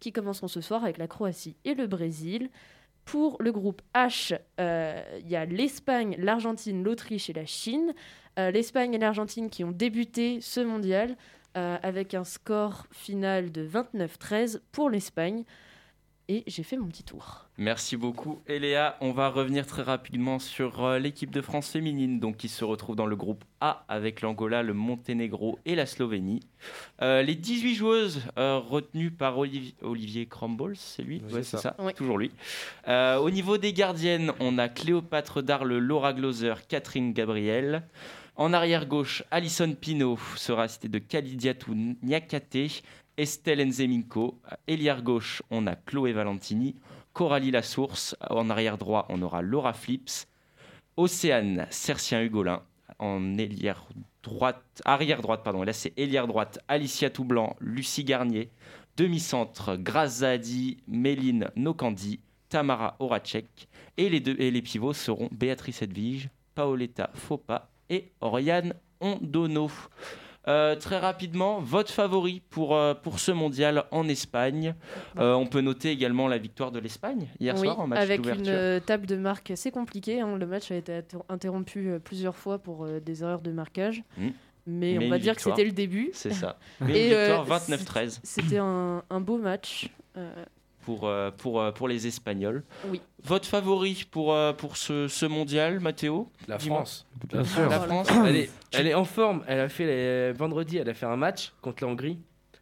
qui commenceront ce soir avec la Croatie et le Brésil. Pour le groupe H, euh, il y a l'Espagne, l'Argentine, l'Autriche et la Chine. Euh, L'Espagne et l'Argentine qui ont débuté ce mondial euh, avec un score final de 29-13 pour l'Espagne. Et j'ai fait mon petit tour. Merci beaucoup Eléa. On va revenir très rapidement sur euh, l'équipe de France féminine donc, qui se retrouve dans le groupe A avec l'Angola, le Monténégro et la Slovénie. Euh, les 18 joueuses euh, retenues par Olivier, Olivier Crumbles, c'est lui? Oui, Ouais, c'est ça. ça, Oui. toujours lui. Euh, au niveau des gardiennes, on a Cléopâtre Darle, Laura Gloser, Catherine Gabriel. En arrière gauche, Alison Pinault sera citée de Kalidiatou Niakate, Estelle Nzeminko. Ailière gauche, on a Chloé Valentini, Coralie Lassource. En arrière droit, on aura Laura Flips. Océane Cercien Hugolin. En droite, arrière droite, pardon, là c'est ailière droite, Alicia Toublanc, Lucie Garnier. Demi-centre, Grazadi, Méline Nokandi, Tamara Horacek. Et les, deux, et les pivots seront Béatrice Edwige, Paoletta Fopa et Oriane Ondono. Euh, très rapidement, votre favori pour, euh, pour ce mondial en Espagne. Euh, on peut noter également la victoire de l'Espagne hier oui, soir en match avec une table de marque assez compliquée. hein. Le match a été inter- interrompu plusieurs fois pour des erreurs de marquage. Mm. Mais, Mais on va dire que c'était le début. C'est ça. Mais Et une victoire 29-13 C'était un, un beau match. Pour, euh, pour, euh, pour les Espagnols. Oui. Votre favori pour, euh, pour ce, ce mondial, Mathéo La. France. Bien sûr. La France Elle est, elle est en forme. Elle a fait les- vendredi, elle a fait un match contre la Hongrie.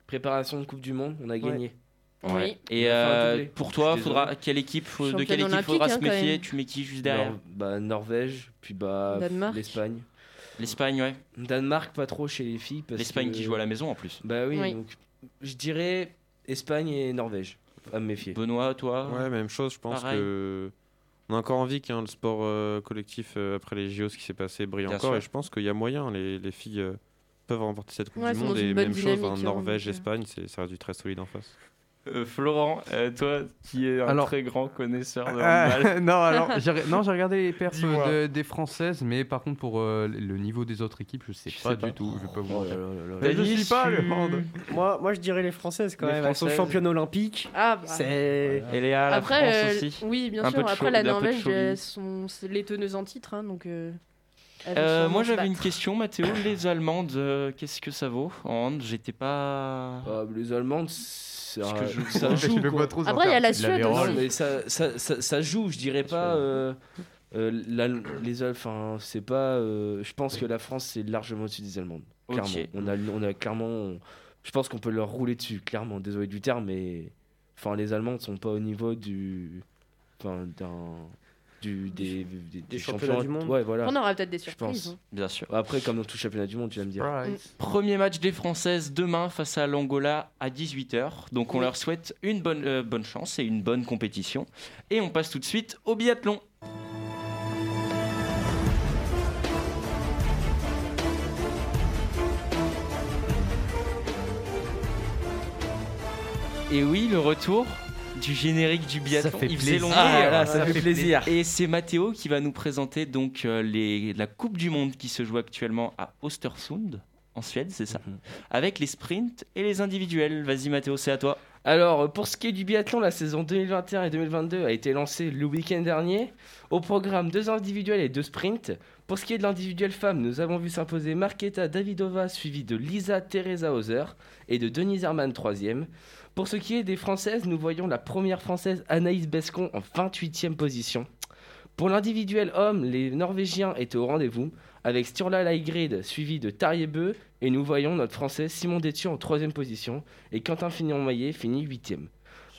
Préparation de Coupe du Monde, on a gagné. Ouais. Oui. Et euh, pour toi, faudra, quelle équipe, faut- de quelle équipe faudra hein, se méfier? Tu mets qui juste derrière? Nor- bah, Norvège, puis bah l'Espagne. L'Espagne, ouais. Danemark, pas trop chez les filles. L'Espagne que- qui joue à la maison en plus. Bah oui, Oui. donc je dirais Espagne et Norvège. À me méfier. Benoît, toi Ouais, même chose, je pense Pareil. que. On a encore envie qu'un le sport euh, collectif euh, après les JO, ce qui s'est passé, brille Bien encore. sûr. Et je pense qu'il y a moyen, les, les filles euh, peuvent remporter cette Coupe Ouais, du Monde. Et même chose, dynamique, hein, Norvège. Espagne, c'est- ça reste du très solide en face. Euh, Florent, euh, toi qui es un Alors- très grand connaisseur de Euh, handball. non, alors, j'ai re- non, j'ai regardé les perfs de- des françaises, mais par contre, pour euh, le niveau des autres équipes, je sais Je pas sais pas. du tout. Je vais pas vous Oh. Mais je suis pas le hand. Moi, moi, je dirais les Françaises quand Les même. Elles sont Françaises. championnes olympiques. Ah, bah. C'est. Et Léa, la Après, France euh, aussi. oui, bien Un peu sûr. de Après, show- la Norvège, sont c'est les teneuses en titre. hein, donc, euh, moi j'avais une question, Mathéo. Les Allemandes, euh, qu'est-ce que ça vaut en hand J'étais pas. Ah, les Allemandes, Parce que je- ça joue. Quoi. vois trop Après, il y a la. Suède aussi. Mais ça, ça, ça, ça joue, je dirais pas. euh, euh, les Al- enfin, c'est pas. euh, je pense que la France c'est largement au-dessus des Allemandes. Clairement. On a, on a clairement. on- je pense qu'on peut leur rouler dessus, clairement. Désolé du terme, mais. Enfin, les Allemandes sont pas au niveau du. Enfin, d'un. Du, des, des, des championnats du monde. Ouais, voilà. On aura peut-être des Je surprises. pense. hein. Bien sûr. Après, comme dans tout championnat du monde, tu vas me dire. Premier match des Françaises demain face à l'Angola à 18h. Donc on Oui. leur souhaite une bonne, euh, bonne chance et une bonne compétition. Et on passe tout de suite au biathlon. Et oui, le retour du générique du biathlon. fait Il faisait plaisir. longtemps. Ah, là, ça fait plaisir. Et c'est Mathéo qui va nous présenter donc euh, les, la Coupe du Monde qui se joue actuellement à Östersund, en Suède, c'est ça Mhm. Avec les sprints et les individuels. Vas-y Mathéo, c'est à toi. Alors, pour ce qui est du biathlon, la saison 2021 et 2022 a été lancée le week-end dernier. Au programme, deux individuels et deux sprints. Pour ce qui est de l'individuel femme, nous avons vu s'imposer Marketa Davidova, suivie de Lisa Teresa Hauser et de Denise Hermann, troisième. Pour ce qui est des françaises, nous voyons la première française Anaïs Bescon en 28e position. Pour l'individuel homme, les Norvégiens étaient au rendez-vous, avec Sturla Laigrid suivi de Tariebeu, et nous voyons notre français Simon Détieux en troisième position, et Quentin Fignon-Maillet finit huitième.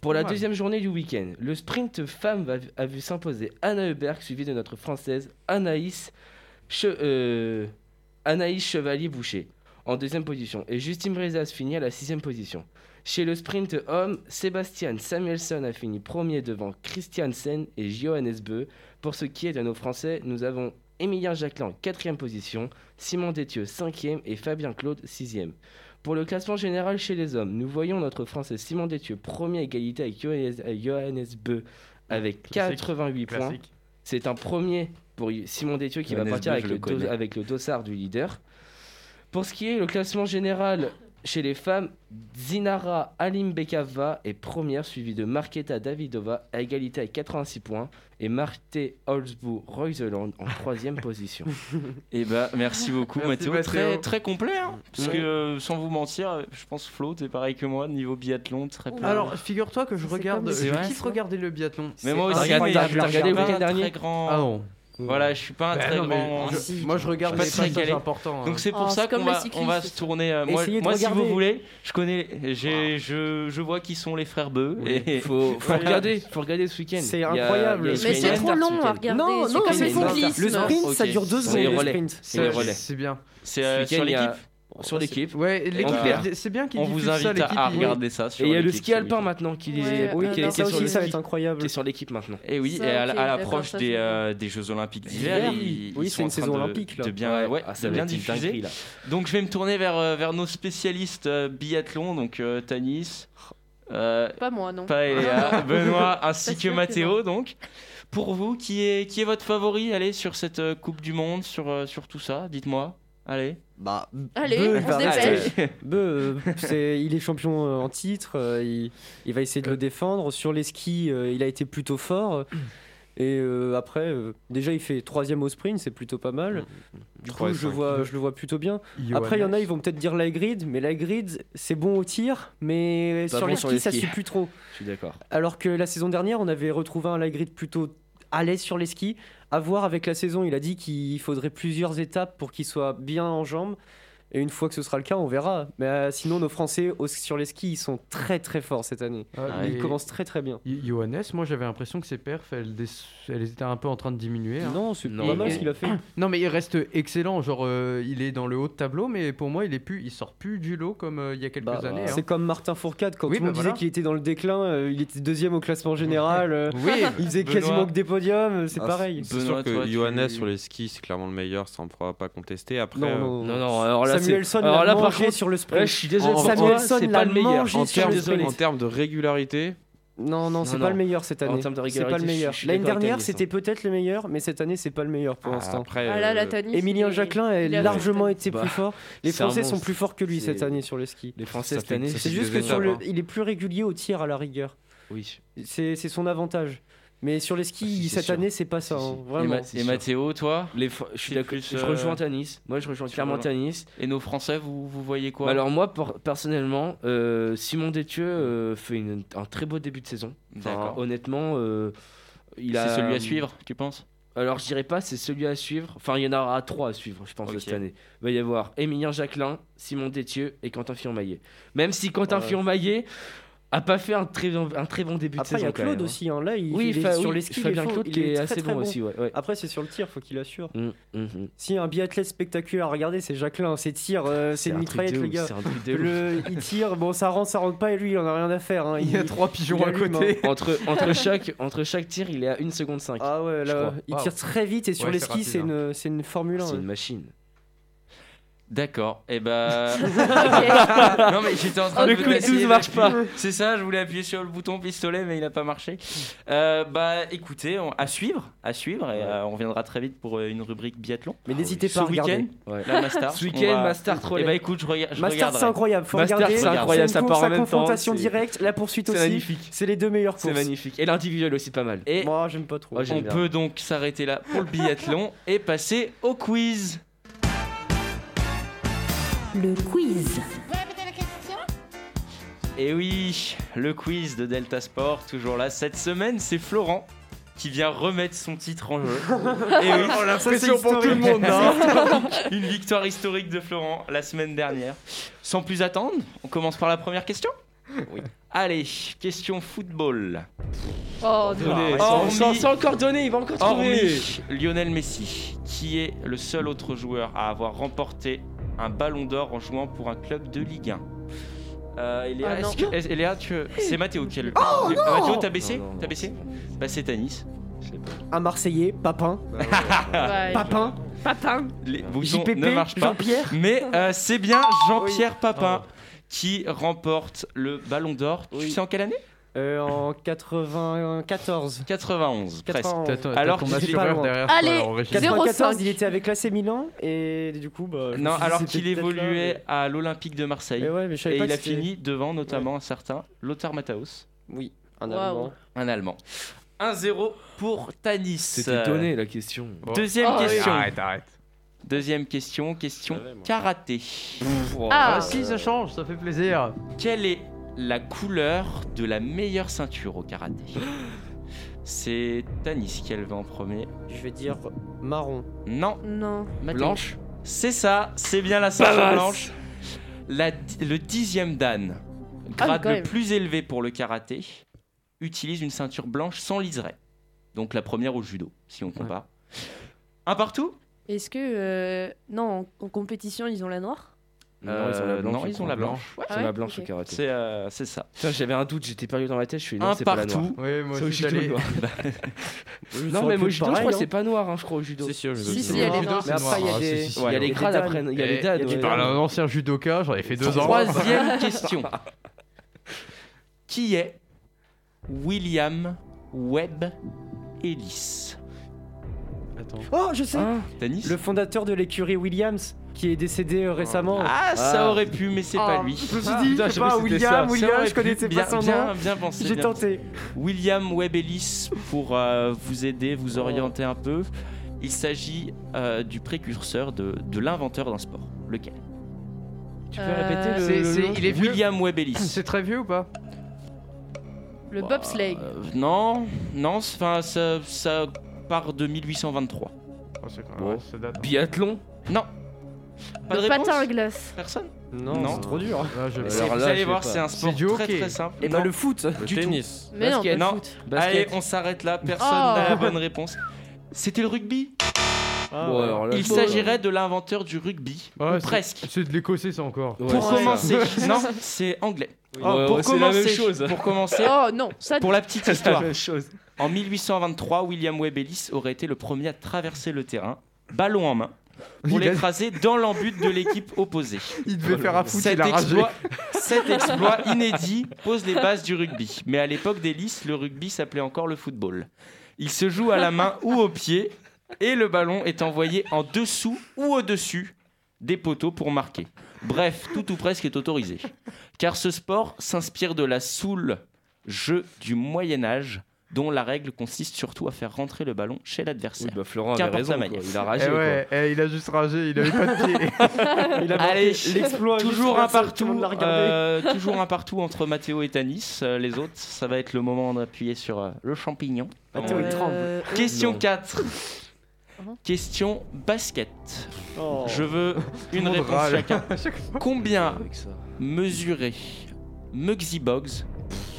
Pour la deuxième journée du week-end, le sprint femme a vu s'imposer Anna Heuberg, suivie de notre française Anaïs, Che- euh, Anaïs Chevalier-Boucher. en deuxième position. Et Justin Brezas finit à la sixième position. Chez le sprint homme, Sébastien Samuelson a fini premier devant Christiansen et Johannes Beu. Pour ce qui est de nos Français, nous avons Émilien Jacquelin, quatrième position, Simon Détieux, cinquième et Fabien Claude, sixième. Pour le classement général chez les hommes, nous voyons notre Français Simon Détieux, premier à égalité avec Johannes, Beu, avec Classique. 88 points. C'est un premier pour Simon Détieux qui va partir Beu, avec le, avec le dossard du leader. Pour ce qui est le classement général chez les femmes, Zinara Alimbekava est première, suivie de Marketa Davidova à égalité avec 86 points et Marte Holzbourg Reuseland en troisième position. Et bah merci beaucoup Merci, Mathéo, Mathéo. très très complet hein, parce Ouais. que euh, sans vous mentir, je pense Flo, t'es pareil que moi niveau biathlon, très peu. Alors, figure-toi que je regarde, je kiffe regarder le biathlon. mais moi aussi, je regardé le week-end dernier très grand. Ah non. Voilà, je suis pas un Bah très non, grand. je- Si, moi je regarde je les pas très calé. importants. hein. Donc c'est pour Oh, ça qu'on va, on se tourner. euh, moi, si vous voulez, je connais, j'ai, je, je vois qui sont les frères Beu. Et faut, faut regarder, faut regarder ce week-end. C'est incroyable. a Mais c'est trop long à regarder. Non, non, c'est le sprint, ça dure deux C'est secondes. C'est les relais. C'est bien. c'est Ce euh, sur l'équipe. Sur l'équipe. Ouais, l'équipe, c'est bien qu'ils On vous ça, invite à regarder ça. Sur Et il y a le ski alpin maintenant qui est, Oui, qui est- aussi, ça va être incroyable. qui est sur l'équipe maintenant. Et oui, Ça, et à, l'approche des, euh, des Jeux Olympiques d'hiver, D'hiver. ils, Oui, ils c'est sont une en train saison de, olympique, là. de bien, ouais, Ah, de ça va bien diffuser. Donc je vais me tourner vers, euh, vers nos spécialistes euh, biathlon, donc euh, Tanis, euh, Pas moi, non. pas Eléa, Benoît ainsi que Mathéo. Donc pour vous, qui est, qui est votre favori? Allez sur cette euh, Coupe du Monde, sur, euh, sur tout ça, dites-moi. Allez. Bah, Allez, Beu, on se dépêche. Beu, il est champion euh, en titre, euh, il, il va essayer de le défendre. Sur les skis, euh, il a été plutôt fort. Et euh, après, euh, déjà, il fait troisième au sprint, c'est plutôt pas mal. Du Trois coup, et je, cinq. vois, je le vois plutôt bien. Après, il y en a, ils vont peut-être dire la grid, mais la grid, c'est bon au tir, mais Pas sur bon les sur skis, les ça skis. suit plus trop. Je suis d'accord. Alors que la saison dernière, on avait retrouvé un Lagrid plutôt à sur les skis. À voir avec la saison, il a dit qu'il faudrait plusieurs étapes pour qu'il soit bien en jambes. Et une fois que ce sera le cas, on verra. Mais euh, sinon, nos Français au- sur les skis, ils sont très très forts cette année. Ah, Ils commencent très très bien. Johannes, moi j'avais l'impression que ses perfs, elles, étaient un peu en train de diminuer. hein. Non, c'est Non, pas mal mais- ce qu'il a fait. Non, mais il reste excellent. Genre, euh, il est dans le haut de tableau, mais pour moi, il est plus, il sort plus du lot comme euh, il y a quelques Bah, années. C'est hein. comme Martin Fourcade, quand Oui, tout le monde bah disait qu'il était dans le déclin, euh, il était deuxième au classement général. euh, Oui, il faisait Benoît. quasiment que des podiums, c'est Ah, pareil. C'est sûr que toi, tu- Johannes sur les skis, c'est clairement le meilleur, ça on ne pourra pas contester. Après, Non, euh, non, Non, alors là. Samuelson Alors l'a là, par mangé contre, sur le sprint. Ouais, je suis désolé En Samuelson c'est l'a pas le meilleur. mangé en, sur termes, le sprint. en termes de régularité, Non, non, c'est pas non. le meilleur cette En année. termes de C'est pas le meilleur. L'année dernière, c'était peut-être le meilleur, mais cette année, c'est pas le meilleur pour ah, l'instant. après, Ah là, la euh, Tanis. Il- Jacquelin a largement fait- été Bah, plus fort. Les Français sont plus forts que lui cette année sur les skis. Les Français Ça cette année, C'est juste que sur le, hein. il est plus régulier au tir à la rigueur. Oui. C'est son avantage. Mais sur les skis, Ah, cette sûr. année, c'est pas ça. Hein. Et, Vraiment. Ma- et. Mathéo, toi Les je suis Je euh, rejoins Tanis. Moi, je rejoins clairement Tanis. Et nos Français, vous, vous voyez quoi Bah alors moi, personnellement, euh, Simon Détieux euh, fait une- un très beau début de saison. Enfin, honnêtement, euh, il a. C'est celui à suivre, tu penses? Alors je dirais pas c'est celui à suivre. Enfin il y en aura trois à suivre, je pense cette année. Il va y avoir Émilien Jacquelin, Simon Détieux et Quentin Fillon-Maillet. Même si Quentin Ouais. A pas fait un très, un très bon début de Après, il y saison. a Claude même, hein. aussi. hein. Là, il, Oui, il est sur oui, les skis. il est Fabien Claude qui est très, assez très bon aussi. Ouais, ouais. Après, c'est sur le tir, faut qu'il assure. Mm, mm, mm. Si un biathlète spectaculaire à regarder, c'est Jacqueline. Ses tirs, euh, c'est une mitraillette, le gars. C'est un truc de ouf. Le, il tire, bon, ça rentre, ça rentre pas, et lui, il en a rien à faire. hein. Il y a trois pigeons à côté. entre, entre, chaque, entre chaque tir, il est à 1 seconde 5. Ah ouais, là, il tire très vite et sur les c'est skis, c'est hein. une, c'est une Formule 1. c'est une machine. D'accord. Et bah. Ok. non mais j'étais en train Le de quick d'essayer 12 marche pas. C'est ça, je voulais appuyer sur le bouton pistolet mais il n'a pas marché. Euh, bah écoutez, on- à suivre, à suivre et euh, on reviendra très vite pour euh, une rubrique biathlon. Mais n'hésitez pas à regarder. week-end, Ouais. la Mastart. Ce week-end, va- Mastart Eh relais. bah écoute, je, rega- je regarderai. c'est incroyable. Faut Mastart, regarder. c'est incroyable, C'est ça part course en même temps, confrontation c'est- directe. La poursuite C'est aussi. magnifique. C'est les deux meilleures C'est courses. magnifique. Et l'individuel aussi pas mal. Et Moi, j'aime pas trop. On peut donc s'arrêter là pour le biathlon et passer au quiz. Le quiz. Et oui, le quiz de Delta Sport, toujours là. Cette semaine, c'est Florent qui vient remettre son titre en jeu. Et oui, Oh, l'impression pour tout le monde. une victoire historique de Florent la semaine dernière. Sans plus attendre, on commence par la première question Oui. Allez, question football. Oh, Donné. C'est encore donné, il va encore trouver. Hormis Lionel Messi, qui est le seul autre joueur à avoir remporté un ballon d'or en jouant pour un club de Ligue 1 euh, Eléa, Ah, est-ce non. que- est- Eléa, tu... c'est Mathéo qui a le. Oh, Ah, non Mathéo, t'as baissé Non, non, T'as baissé Bah, c'est Tanis. Un Marseillais, Papin. Ouais. Papin. Papin. Les boutons JPP, ne marchent pas. Jean-Pierre. Mais euh, c'est bien Jean-Pierre Oui. Papin qui remporte le ballon d'or. Tu Oui. sais en quelle année Euh, en 94. 91, presque. 91. T'as ton- t'as Alors qu'il était pas loin. Allez, là, en régie. 94, 0,5. il était avec l'AC Milan et du coup, bah. Non, alors qu'il là, évoluait à l'Olympique de Marseille. Mais ouais, mais je savais Et il a fini devant notamment un certain Lothar Matthäus, Oui, un. Allemand. un Allemand. 1-0 pour Tanis. C'était donné la question. Deuxième Oh, oui. question. Arrête, arrête. Deuxième question, question karaté. Ah. Ah si, ça change, ça fait plaisir. Quelle est la couleur de la meilleure ceinture au karaté C'est Tanis qui a levé en premier. Je vais dire marron. Non, Non. Blanche C'est ça, c'est bien la ceinture blanche. La le dixième dan, Ah, grade le plus élevé pour le karaté, utilise une ceinture blanche sans liseré. Donc la première au judo, si on compare. Un partout? Est-ce que. euh, Non, en, en compétition, ils ont la noire? Non, ils ont la Euh, blanche. non, ils ont la blanche. Ils ont la blanche au karaté. C'est euh, c'est ça. Putain, j'avais un doute, j'étais perdu dans la tête, je suis non, Un c'est pas la partout. noire. Oui, moi C'est au aussi, j'allais- Non, moi, pu judo, je crois que c'est hein. pas noir, hein, je crois, au judo. Si, si, je Si, sais. si, elle est Judo, noire. c'est Mais après, il y a des- Il y a les des grades après, il y a les dads. Tu ouais. parles à un ancien judoka, j'en ai fait deux ans. Troisième question. Qui est William Webb Ellis? Attends. Oh, je sais Tanis Le fondateur de l'écurie Williams, qui est décédé euh, récemment. Ah, ça Ah. aurait pu, mais c'est Oh, pas lui. Je me suis Ah, dit, putain, je je sais savais pas, William, ça. Je connaissais pas son bien, nom. bien pensé. J'ai tenté. William Webb Ellis pour euh, vous aider, vous orienter un peu. Il s'agit euh, du précurseur de, de l'inventeur d'un sport. Lequel? Tu peux Euh, répéter le. C'est- il est. William Webb Ellis. C'est très vieux ou pas? Le bobsleigh. Euh, non, non, enfin ça, ça part de 1823. Oh, c'est quand Bon. ouais, ça date. Biathlon Non. Pas de Le réponse patin à glace. Personne Non, Non. c'est trop dur. Ah, je- Alors C'est- Vous là, allez je voir, sais c'est un sport C'est du très hockey. très simple. Et bah Non. le foot. Le Du tout. tennis. Mais non, pas foot. Allez, Basket. on s'arrête là. Personne Oh. n'a la bonne réponse. C'était le rugby. Ah, Bon, ouais. alors là, Il je- s'agirait de l'inventeur du rugby. Ouais, ou c'est- presque. C'est de l'écossais, ça encore. Ouais, Pour c'est commencer, ça. non, c'est anglais. Ouais, Oh, ouais, pour c'est la même commencer, chose. pour commencer, Oh non, ça. pour la petite C'est la histoire. même chose. En 1823, William Webb Ellis aurait été le premier à traverser le terrain, ballon en main, pour Il a- l'écraser dans l'embut de l'équipe opposée. Il devait faire un foot, Cet il a ragé. exploit, cet exploit inédit pose les bases du rugby. Mais à l'époque d'Ellis, le rugby s'appelait encore le football. Il se joue à la main ou au pied et le ballon est envoyé en dessous ou au-dessus des poteaux pour marquer. Bref, tout ou presque est autorisé. Car ce sport s'inspire de la soule jeu du Moyen Âge dont la règle consiste surtout à faire rentrer le ballon chez l'adversaire. Oui, bah Florent avait raison. la. Il a ragé. Eh ouais, eh, il a juste ragé, il avait pas de pied. Il a Allez, l'exploit. Toujours un personne, tout le partout, euh, toujours un partout entre Mathéo et Tanis. Euh, les autres, ça va être le moment d'appuyer sur euh, le champignon. Mathéo, il tremble. Question Non. 4. Question basket. Oh. Je veux une réponse râle. chacun. Combien mesurait Muggsy Boggs,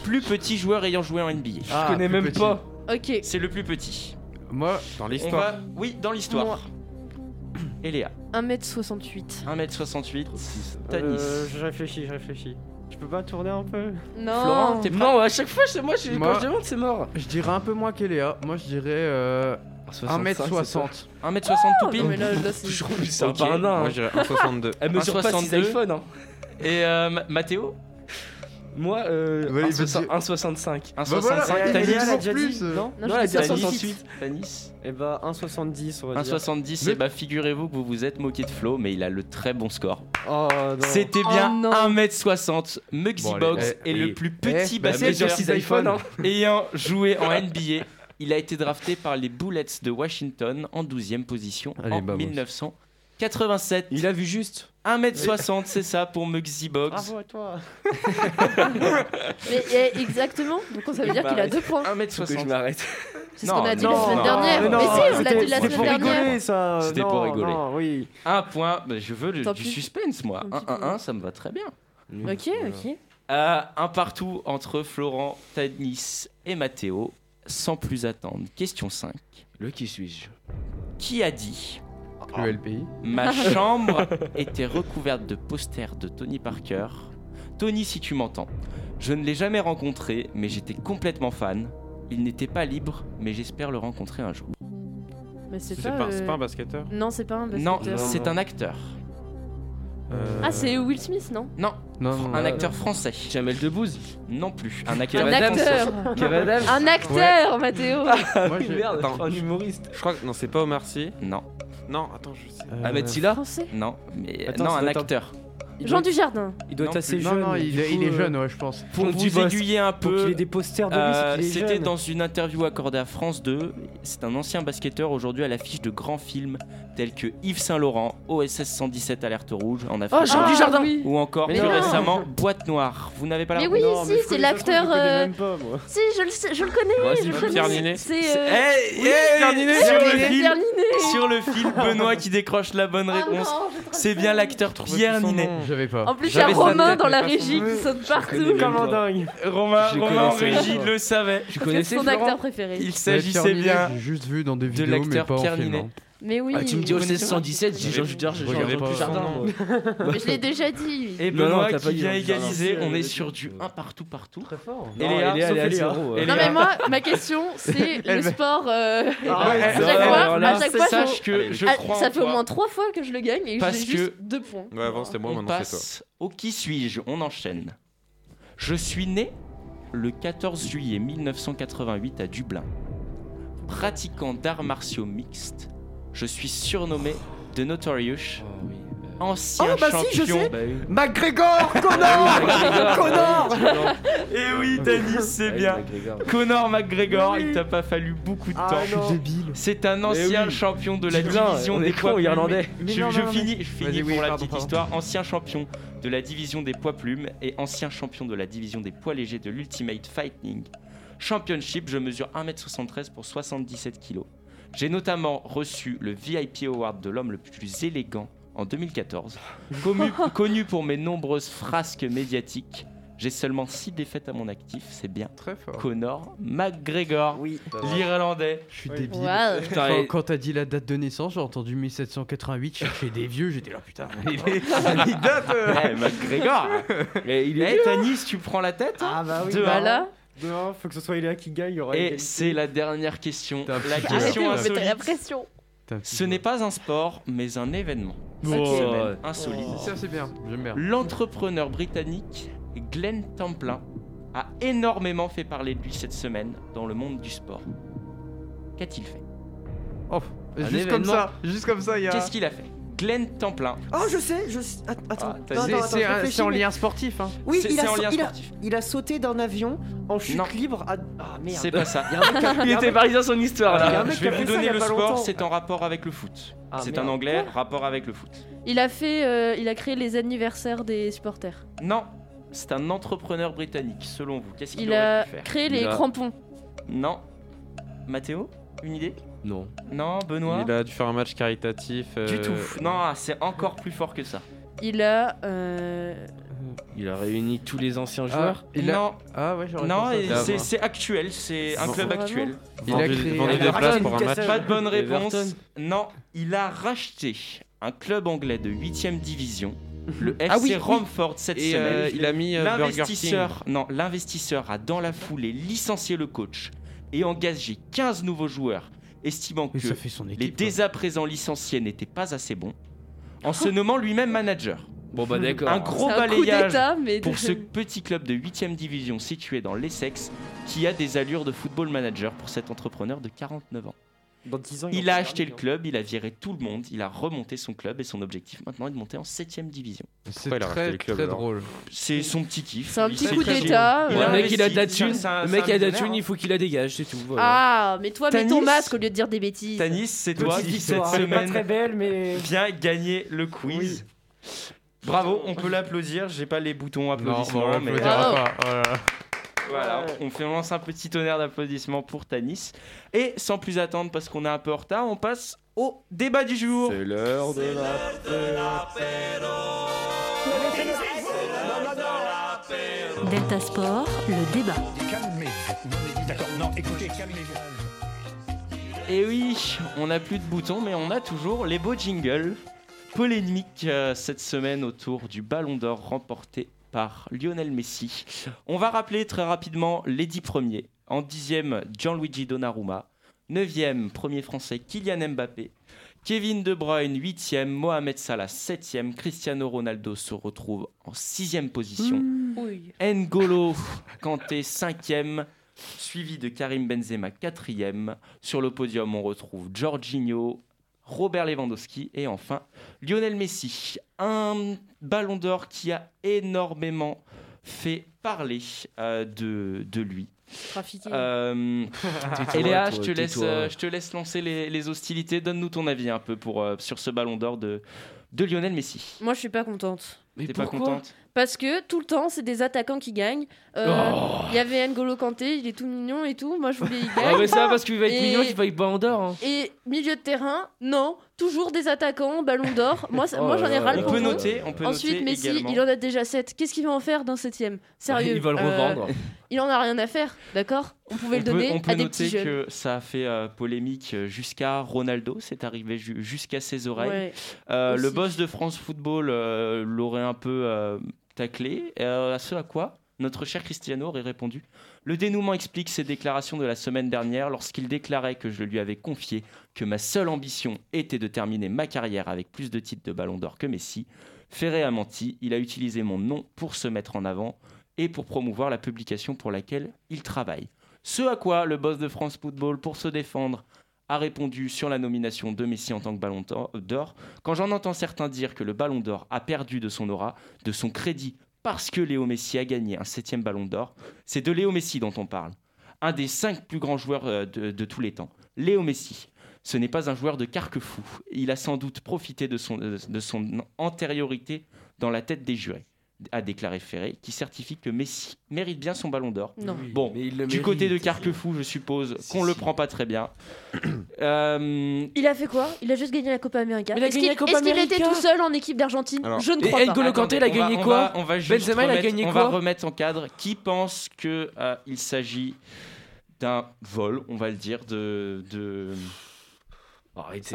plus petit joueur ayant joué en NBA Ah, Je connais même petit. pas. Ok. C'est le plus petit. Moi, Dans l'histoire. va... Oui, dans l'histoire. Et Léa, 1m68. 1m68. Tanis. Euh, je réfléchis, je réfléchis. Je peux pas tourner un peu? Non. Florent, t'es prêt? Non, à chaque fois, c'est moi, je- Moi- quand je demande, c'est mort. je dirais un peu moins qu'Eléa. Moi, je dirais euh, 1m60. 1m60 tout pile. Non, mais là, là c'est. Je trouve que c'est Ok. pas un nain. Moi, hein. je dirais 1,62. Elle mesure pas 1,62. 6 iPhone. Hein. Et euh, Ma- Mathéo Moi, euh, Ouais, il veut 1,60 dire- 1,65. 1,65. Bah voilà, Eh, Tanis, toujours déjà plus, dit, euh. non elle a dit Tanis. 1,68. Tanis. Eh bah 1,70 on va dire. 1,70. Et bah figurez-vous que vous vous êtes moqué de Flo, mais il a le très bon score. Oh non. C'était Oh bien non. 1m60. Muggsy Bon, allez, Boggs eh, est eh, le plus eh, petit bah, c'est sur basketteur 6 iPhone. Hein. ayant joué en NBA. Il a été drafté par les Bullets de Washington en 12e position Allez, en bah, moi. 1987. Il a vu juste. 1m60, c'est ça pour Muggsy Boggs. Bravo à toi. Mais eh, exactement. Donc ça veut dire qu'il a deux points. Faut que je 1m60. m'arrête. C'est ce Non, qu'on a dit non, la semaine dernière. mais si, on l'a c'était- dit la c'était semaine pour dernière. rigoler ça. C'était pour rigoler. non, oui. Un point. Bah, je veux du suspense, moi. Un petit 1-1-1, ça me va très bien. Ok, ok. Euh, un partout entre Florent, Tanis et Mathéo. Sans plus attendre, question 5. Le qui suis-je? Qui a dit Le LPI. Ma chambre était recouverte de posters de Tony Parker. Tony, si tu m'entends, je ne l'ai jamais rencontré, mais j'étais complètement fan. Il n'était pas libre, mais j'espère le rencontrer un jour. Mais c'est C'est pas. pas, c'est euh, pas un basketteur? Non, c'est pas un Non, basketteur. c'est un acteur. Euh, Ah, c'est Will Smith, non Non, Non, non, un acteur français. Jamel Debbouze. Non plus, un Un acteur Adams. acteur. Un acteur, Mathéo Moi, j'ai- Merde, Attends. un humoriste. Je crois que non, c'est pas Omar Sy. Non, Non, attends, je sais. Euh, Ahmed Silla. Français non, mais Attends, non, un un- acteur. Il Jean doit, Dujardin. il doit Non être assez. Non, jeune. non, il, est- il coup, est euh, jeune, ouais, je pense. Pour Ponty vous aiguiller un Pour peu, qu'il ait des posters de Euh, qu'il C'était dans une interview accordée à France 2. C'est un ancien basketteur aujourd'hui à l'affiche de grands films tels que Yves Saint Laurent, OSS 117 Alerte Rouge en Afrique. Oh, Jean Ah, Dujardin. oui. ou encore Mais plus non. récemment Boîte Noire. Vous n'avez pas la Mais oui, Non, si, je c'est l'acteur. je le connais euh, même pas, moi. Si, je le, sais- je le connais. Ouais, je c'est le. Pierre Ninet. C'est. Euh, sur le film, Ninet. sur le film Benoît qui décroche la bonne Ah réponse. je C'est bien l'acteur Pierre Ninet. J'avais pas. En plus, il y a Romain dans la régie qui saute partout. connais Comme même un pas. dingue. Romain, Je Romain en régie le savait. C'est connaissais son acteur préféré. Il s'agissait bien J'ai juste vu dans des de vidéos, mais l'acteur pas en Pierre film. Ninet. Mais oui. Ah, tu me dis connaissez 117, j'ai Jean nom. Mais je l'ai déjà dit. Et Benoît qui vient égaliser. On est Si, sur euh, du 1 partout partout. Très fort. Et Léa, Non mais moi, ma question, c'est le sport. euh, Ah ouais, à chaque fois, alors là, à chaque fois, Sache je- que je Ah, crois ça fait au moins trois fois que je le gagne et Parce j'ai que- juste deux points. Ouais, avant c'était moi, On maintenant c'est toi. au qui suis-je? On enchaîne. Je suis né le 14 juillet 1988 à Dublin. Pratiquant d'arts martiaux mixtes, je suis surnommé The Notorious, Oh oui. ancien Oh, bah si, je champion. sais. Bah oui. McGregor Connor Connor Et oui, Tanis, c'est Ouais, bien. McGregor. Conor McGregor, il t'a pas fallu beaucoup de Ah temps. non. débile. C'est un ancien oui. champion de la division on des est poids plumes. irlandais. Mais je non, je non, finis, je finis pour oui, la pardon, petite pardon. histoire. Ancien champion de la division des poids plumes et ancien champion de la division des poids légers de l'Ultimate Fighting Championship. Je mesure 1m73 pour 77 kg. J'ai notamment reçu le VIP Award de l'homme le plus élégant en 2014. Connu, connu pour mes nombreuses frasques médiatiques, j'ai seulement 6 défaites à mon actif. C'est bien. Très fort. Conor McGregor, Oui. l'Irlandais. Je suis débile. Putain, Quand, t'as dit la date de naissance, j'ai entendu 1788, chercher des vieux, j'étais là putain. Il est- il date, euh. McGregor et il est Eh, Tanis, tu prends la tête hein Ah bah oui. Deux, Bah Dehors, faut que ce soit Léa qui gagne. il y aura Et égalité. c'est la dernière question. T'as La arrêtez, question mettez la insolite. pression. T'as Ce n'est pas un sport, mais un événement. Cette Oh. semaine, insolite. Ça c'est bien, j'aime bien. L'entrepreneur britannique Glenn Templin a énormément fait parler de lui cette semaine dans le monde du sport. Qu'a-t-il fait? Oh, Un juste comme événement. ça, juste comme ça, il y a. Qu'est-ce qu'il a fait? Glenn Templin. Oh, je sais, je sais. Att- Attends, Ah, t'as Non, dit- attends, C'est- attends, C'est je un- réfléchis, c'est en mais- lien sportif. Hein. Oui, C'est il a, c'est en lien il, a, sportif. il a sauté d'un avion en chute Non. libre à. Ah merde. C'est pas ça. Il y a un mec qui a- Il il y a un était mec- parisien son histoire Il y a un là. mec Je qui a vais fait vous il donner y a le pas sport, longtemps. c'est en rapport avec le foot. Ah, c'est merde. un anglais, rapport avec le foot. Il a fait, euh, il a créé les anniversaires des supporters. Non, c'est un entrepreneur britannique, selon vous. Qu'est-ce qu'il Il aurait a pu faire? créé Il les a- crampons. Non. Mathéo Une idée? Non. Non, Benoît Il a dû faire un match caritatif. Du euh, tout. Non, c'est encore plus fort que ça. Il a. euh, Il a réuni tous les anciens Ah, joueurs. il a- Non, Ah ouais, j'aurais non, c'est- actuel, c'est un club Vraiment actuel. Il a vendu- créé- vendu des places pour un match. Pas de bonne réponse. Everton. Non, il a racheté un club anglais de 8ème division, le FC Ah oui, oui. Romford cette Et semaine. euh, il a mis euh. L'investisseur, non, l'investisseur a dans la foulée licencié le coach et engagé 15 nouveaux joueurs, estimant que ça fait son les équipe. dès à présent licenciés n'étaient pas assez bons, en se nommant lui-même manager. Bon bah d'accord. Un gros un balayage mais. pour ce petit club de 8ème division situé dans l'Essex qui a des allures de football manager pour cet entrepreneur de 49 ans. Dans 10 ans, Il a acheté le club, il a viré tout le monde, il a remonté son club et son objectif maintenant est de monter en 7ème division. C'est très, très drôle. C'est son petit kiff. C'est un petit coup d'état. Le mec il a de la thune. Le mec a de la thune, il faut qu'il la dégage, c'est tout. voilà. Ah, mais toi, mets ton masque au lieu de dire des bêtises. Tanis, c'est toi qui cette pas très semaine belle, mais. vient gagner le quiz. Bravo, on peut l'applaudir. J'ai pas les boutons Non, applaudissements, on mais Bravo. pas. Voilà. Voilà, on fait on lance un petit tonnerre d'applaudissements pour Tanis. Et sans plus attendre, parce qu'on est un peu en retard, on passe au débat du jour. C'est l'heure de la Delta Sport, le débat. Calmez-vous. D'accord. Non, écoutez, calmez-vous. Et oui, on n'a plus de boutons, mais on a toujours les beaux jingles. Polémique euh, cette semaine autour du Ballon d'Or remporté par Lionel Messi. On va rappeler très rapidement les dix premiers. En dixième, Gianluigi Donnarumma. Neuvième, premier français, Kylian Mbappé. Kevin De Bruyne, huitième. Mohamed Salah, septième. Cristiano Ronaldo se retrouve en sixième position. Oui. N'Golo Kanté, cinquième, suivi de Karim Benzema, quatrième. Sur le podium, on retrouve Jorginho, Robert Lewandowski et enfin Lionel Messi. Un ballon d'or qui a énormément fait parler euh, de, de lui. Trafiqué. Euh, Eléa, toi, je te, laisse, tais-toi. euh, je te laisse lancer les, les hostilités. Donne-nous ton avis un peu pour, euh, sur ce ballon d'or de, de Lionel Messi. Moi, je suis pas contente. Mais T'es pas pourquoi contente? Parce que tout le temps, c'est des attaquants qui gagnent. Euh, Oh. Il y avait N'Golo Kanté, il est tout mignon et tout. Moi, je voulais qu'il Ah gagne. mais ça parce qu'il va être Et- mignon, qu'il va être ballon d'or. hein. Et milieu de terrain, non, toujours des attaquants, ballon d'or. Moi, ça- Oh moi j'en ai ras le On peut noter, on peut Ensuite, noter Messi, également. il en a déjà 7. Qu'est-ce qu'il va en faire d'un septième Sérieux Il va le euh, revendre. il en a rien à faire, d'accord? On pouvait on le peut, donner on peut à des noter petits jeunes. que ça a fait euh, polémique jusqu'à Ronaldo, c'est arrivé ju- jusqu'à ses oreilles. Ouais. Euh, le boss de France Football euh, l'aurait un peu euh, taclé, euh, à ce à quoi notre cher Cristiano aurait répondu. Le dénouement explique ses déclarations de la semaine dernière lorsqu'il déclarait que je lui avais confié que ma seule ambition était de terminer ma carrière avec plus de titres de ballon d'or que Messi. Ferré a menti, il a utilisé mon nom pour se mettre en avant et pour promouvoir la publication pour laquelle il travaille. Ce à quoi le boss de France Football, pour se défendre, a répondu sur la nomination de Messi en tant que ballon d'or-. Quand j'en entends certains dire que le ballon d'or a perdu de son aura, de son crédit, parce que Léo Messi a gagné un septième ballon d'or, c'est de Léo Messi dont on parle. Un des cinq plus grands joueurs euh, de, de tous les temps. Léo Messi. Ce n'est pas un joueur de carque-fou. Il a sans doute profité de son, euh, de son antériorité dans la tête des jurés, a déclaré Ferré, qui certifie que Messi mérite bien son ballon d'or. Non. Bon, Mais il le du côté de. Carquefou, je suppose qu'on le prend pas très bien. Euh, Il a fait quoi? Il a juste gagné la Copa América. Mais il a Est-ce gagné qu'il la Copa est-ce qu'il América était tout seul en équipe d'Argentine? Alors- Je ne Et crois pas. N'Golo Kanté, il a gagné on quoi on va, on va juste Benzema, il a remettre- gagné On quoi va remettre en cadre. Qui pense que euh, il s'agit d'un vol, on va le dire, de. de... Arrêtez.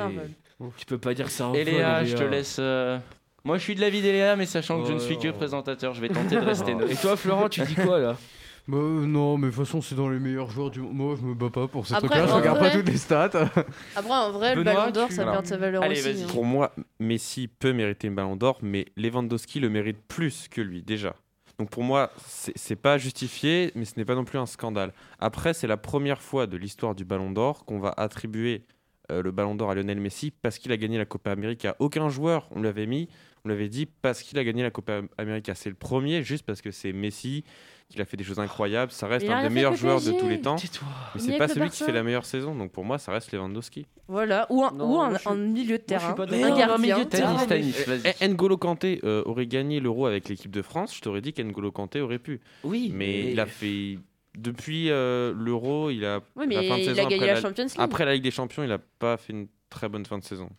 Tu peux pas dire que c'est un vol. Eléa, je te laisse. euh, Moi, je suis de l'avis d'Eléa, mais sachant que je ne suis que Oh. présentateur, je vais tenter de rester neutre. Et toi, Florent, tu dis quoi là Bah, euh, non, mais de toute façon, c'est dans les meilleurs joueurs du monde. Moi, je me bats pas pour ces Après, trucs-là. Je en regarde vrai- pas toutes les stats. Après, en vrai, le ballon d'or, tu- ça Alors, perd sa valeur allez, aussi. vas-y. hein. Pour moi, Messi peut mériter une ballon d'or, mais Lewandowski le mérite plus que lui déjà. Donc pour moi, c'est c'est pas justifié, mais ce n'est pas non plus un scandale. Après, c'est la première fois de l'histoire du ballon d'or qu'on va attribuer euh, le ballon d'or à Lionel Messi parce qu'il a gagné la Copa América. Aucun joueur, on l'avait mis, on l'avait dit parce qu'il a gagné la Copa América. C'est le premier, juste parce que c'est Messi, qu'il a fait des choses incroyables. Ça reste un des meilleurs joueurs de tous les temps. Mais c'est pas celui qui fait la meilleure saison. Donc pour moi, ça reste Lewandowski. Voilà, ou un, ou milieu de terrain, un milieu de terrain. N'Golo Kanté euh, aurait gagné l'Euro avec l'équipe de France, je t'aurais dit qu'N'Golo Kanté aurait pu. Oui, Mais il a fait depuis euh, l'Euro, il a Oui, la mais fin de il saison a gagné après la la- Champions League. après la Ligue des Champions, il a pas fait une très bonne fin de saison.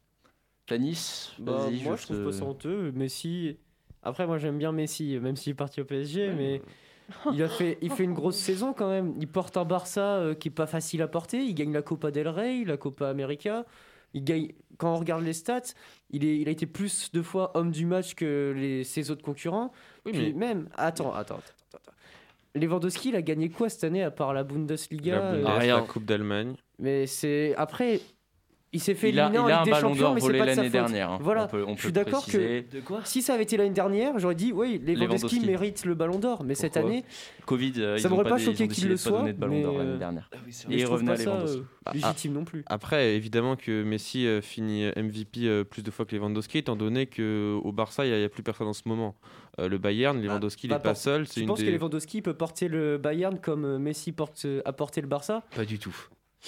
Stanis, Bah, moi, je trouve te- pas ça honteux. Messi. Après, moi, j'aime bien Messi, même s'il est parti au PSG, mais il a fait, il fait une grosse saison quand même. Il porte un Barça euh, qui est pas facile à porter. Il gagne la Copa del Rey, la Copa América. Il gagne. Quand on regarde les stats, il, est, il a été plus de fois homme du match que les, ses autres concurrents. Oui, Puis mais même, attends, attends, attends, attends. Lewandowski, il a gagné quoi cette année à part la Bundesliga la, euh, Bundes, rien. la Coupe d'Allemagne. Mais c'est après, il s'est fait Il a, éliminer en il a Ligue un des ballon Champions, d'or mais c'est volé pas de sa l'année faute. dernière. hein. Voilà, On peut- on je suis d'accord que- préciser. De quoi Si ça avait été l'année dernière, j'aurais dit oui, Lewandowski, Lewandowski. mérite le ballon d'or. Mais cette Pourquoi année, Covid, euh, Ça ils ont m'aurait pas des- choqué ils ont qu'il décidé le de pas donner soit, de ballon d'or mais, l'année euh, dernière. Ah oui, c'est Et je il trouve revenait à pas ça Lewandowski. euh, Ah, légitime non plus. Après, évidemment que Messi euh, finit MVP euh, plus de fois que Lewandowski, étant donné qu'au Barça, il n'y a, plus personne en ce moment. Euh, le Bayern, Lewandowski, il bah, n'est pas pour- seul. C'est Tu une penses des... que Lewandowski peut porter le Bayern comme euh, Messi porte, euh, a porté le Barça Pas du tout.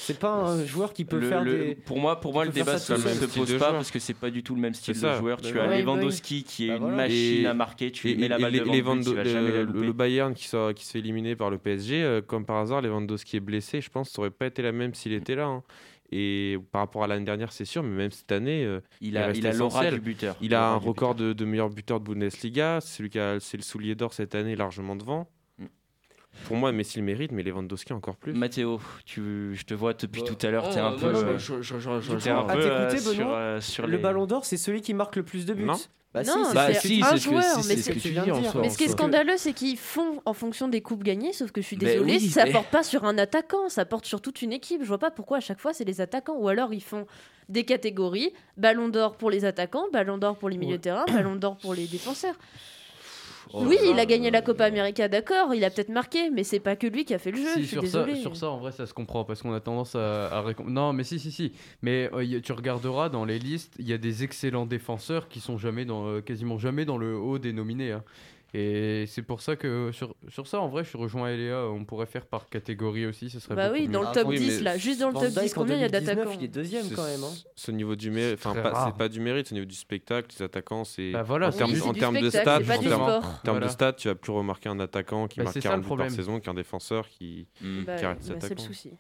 C'est pas un joueur qui peut Le- faire le- des. Pour moi, pour moi le débat ça se, se pose pas joueur. parce que c'est pas du tout le même style de joueur. Bah Tu as ouais, Lewandowski qui est Bah une voilà. machine Et- à marquer. Tu Et, mets la balle et devant le but, la le, Bayern qui, sort- qui se fait éliminer par le PSG, euh, comme par hasard, Lewandowski est blessé. Je pense que ça aurait pas été la même s'il était là. hein. Et par rapport à l'année dernière, c'est sûr, mais même cette année, euh, Il il a, il a l'aura du buteur. il a un record de, de meilleur buteur de Bundesliga. C'est celui qui a c'est le soulier d'or cette année, largement devant. Pour moi, Messi le mérite, mais Lewandowski encore plus. Mathéo, tu, je te vois depuis Bah, tout à l'heure, t'es un peu. sur, le ballon d'or, c'est celui qui marque le plus de buts. Non. Bah Non, si, Bah, c'est si, un c'est ce que- joueur, mais ce que tu viens de dire. Mais ce qui est scandaleux, c'est qu'ils font en fonction des coupes gagnées, sauf que je suis Mais désolée, oui, ça mais- porte pas sur un attaquant, ça porte sur toute une équipe. Je vois pas pourquoi à chaque fois c'est les attaquants. Ou alors ils font des catégories ballon d'or pour les attaquants, ballon d'or pour les milieux de terrain, ballon d'or pour les défensenseurs. Oh oui, il a gagné la Copa América, d'accord, il a peut-être marqué, mais c'est pas que lui qui a fait le jeu. Si, je suis sur, ça, sur ça, en vrai, ça se comprend parce qu'on a tendance à, à récom- Non, mais si, si, si. Mais euh, tu regarderas dans les listes, il y a des excellents défenseurs qui sont jamais dans, euh, quasiment jamais dans le haut des nominés. hein. Et c'est pour ça que sur, sur ça, en vrai, je rejoins Eléa. On pourrait faire par catégorie aussi, ce serait Bah oui, mieux. dans le Ah, top oui, 10, mais là, juste dans le top Dijk, 10, en combien il y a 2019, d'attaquants Il est deuxième quand même. hein. Ce niveau du mérite, enfin, c'est pas du mérite, c'est au niveau du spectacle, les attaquants, c'est. Bah voilà, en c'est termes, en de stats, en termes, sport. en termes Voilà. de stats, tu vas plus remarquer un attaquant qui Bah, marque c'est ça, 40 le buts par saison qu'un défenseur qui. Bah, arrête ses bah, c'est le attaquants. souci.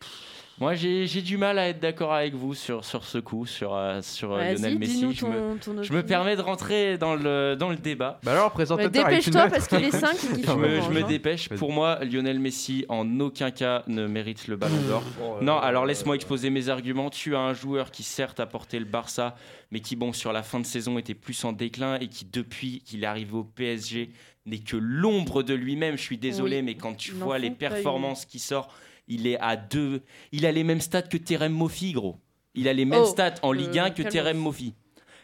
Moi, j'ai du mal à être d'accord avec vous sur, sur ce coup, sur, euh, sur euh, Lionel Messi. Je me, ton, ton je me opinion. permets de rentrer dans le, dans le débat. Bah alors, présentateur, une Dépêche-toi parce qu'il est 5 et qu'il Je me, je orange, me hein. dépêche. Pour moi, Lionel Messi, en aucun cas, ne mérite le ballon d'or. Non, alors laisse-moi exposer mes arguments. Tu as un joueur qui certes a porté le Barça, mais qui, bon, sur la fin de saison était plus en déclin et qui, depuis qu'il est arrivé au PSG, n'est que l'ombre de lui-même. Je suis désolé, Oui. mais quand tu vois les performances qui sortent, il est à deux. Il a les mêmes stats que Terem Moffi, gros. Il a les mêmes Oh, stats en Ligue 1 que calmos. Terem Moffi.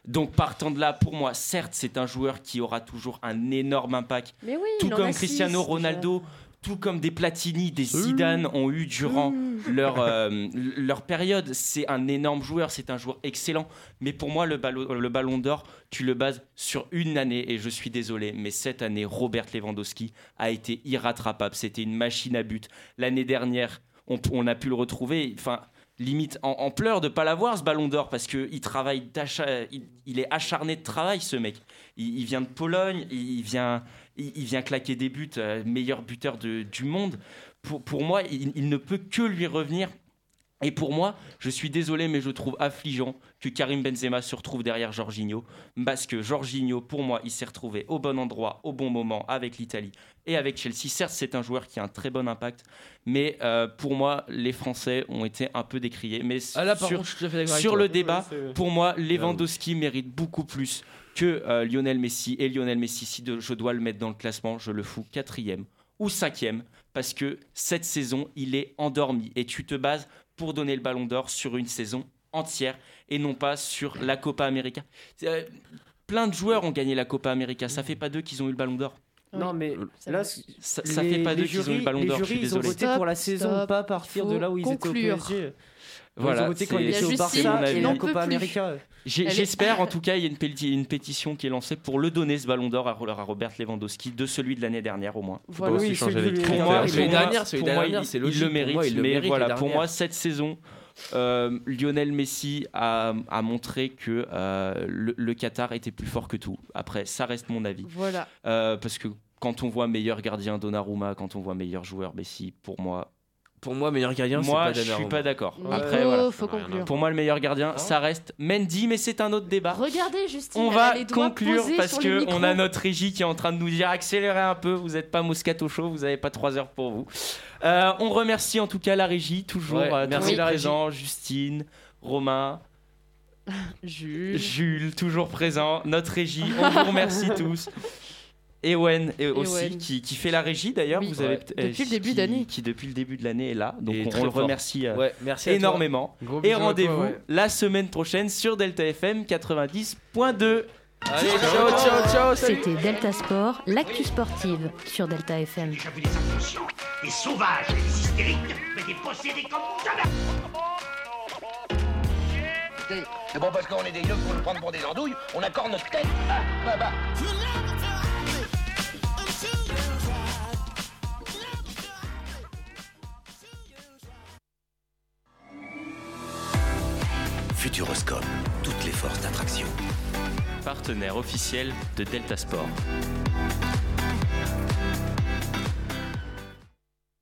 Donc partant de là, pour moi, certes, c'est un joueur qui aura toujours un énorme impact Mais oui, tout comme Cristiano six. Ronaldo, tout comme des Platini, des Zidane ont eu durant leur, euh, leur période. C'est un énorme joueur, c'est un joueur excellent. Mais pour moi, le ballon, le ballon d'or, tu le bases sur une année. Et je suis désolé, mais cette année, Robert Lewandowski a été irrattrapable. C'était une machine à but. L'année dernière, on, on a pu le retrouver. Enfin. Limite en, en pleurs de pas l'avoir ce ballon d'or parce que il travaille il, il est acharné de travail ce mec. Il, il vient de Pologne, il, il vient, il, il vient claquer des buts, euh, meilleur buteur de- du monde. Pour, pour moi, il, il ne peut que lui revenir. Et pour moi, je suis désolé, mais je trouve affligeant que Karim Benzema se retrouve derrière Jorginho. Parce que Jorginho, pour moi, il s'est retrouvé au bon endroit, au bon moment, avec l'Italie et avec Chelsea. Certes, c'est un joueur qui a un très bon impact, mais euh, pour moi, les Français ont été un peu décriés. Mais Ah là, sur, contre, sur le débat, pour moi, Lewandowski mérite beaucoup plus que euh, Lionel Messi. Et Lionel Messi, si de- je dois le mettre dans le classement, je le fous quatrième ou cinquième, parce que cette saison, il est endormi. Et tu te bases pour donner le ballon d'or sur une saison entière et non pas sur la Copa América. Euh, plein de joueurs ont gagné la Copa América. Ça fait pas d'eux qu'ils ont eu le ballon d'or. Non, mais là. Ça, ça les- fait pas les d'eux qu'ils ont eu le ballon les d'or. Je jurys, ils ont voté pour la saison, stop. pas à partir de là où ils étaient au conclure. PSG. Voilà, voté quand c'est- ils étaient au Barça et Copa plus. América. J'espère en tout cas, il y a une, péti- une pétition qui est lancée pour le donner ce ballon d'or à, à Robert Lewandowski de celui de l'année dernière au moins. Voilà. aussi Oui, changer celui critères. Pour moi, il celui dernière, celui dernière, il- il le mérite. moi, il le mais mérite, voilà, pour moi, cette saison, euh, Lionel Messi a, a montré que euh, le, le Qatar était plus fort que tout. Après, ça reste mon avis. Voilà. Euh, parce que quand on voit meilleur gardien Donnarumma, quand on voit meilleur joueur Messi, pour moi, Pour moi, meilleur gardien, c'est moi pas je suis pas d'accord. Après, voilà. faut conclure. Pour moi, le meilleur gardien, ça reste Mendy, mais c'est un autre débat. Regardez, Justine, On elle va a les doigts conclure posés parce sur le que micro. on a notre régie qui est en train de nous dire accélérez un peu, vous n'êtes pas Moscato Show, vous n'avez pas trois heures pour vous. Euh, on remercie en tout cas la régie, toujours Ouais, euh, merci toujours la régie. présent, Justine, Romain, Jules. Jules, toujours présent, notre régie, on vous remercie tous. Ewen et aussi Ewen. qui, qui fait la régie d'ailleurs, Oui. vous avez Ouais. peut- Depuis euh, le début d'année. qui depuis le début de l'année est là, donc Et on, on le remercie euh, Ouais, merci énormément. Gros Et rendez-vous ouais. la semaine prochaine sur Delta FM 90.2. Allez, ciao, ciao, ciao. C'était Delta Sport, l'actu sportive sur Delta FM. J'ai vu des inconscients, des sauvages, des hystériques, mais des possédés comme jamais. C'est bon parce qu'on est des yeux pour nous prendre pour des andouilles, on accorde notre tête. Ah, bah, bah. Futuroscope, toutes les forces d'attraction. Partenaire officiel de Delta Sport.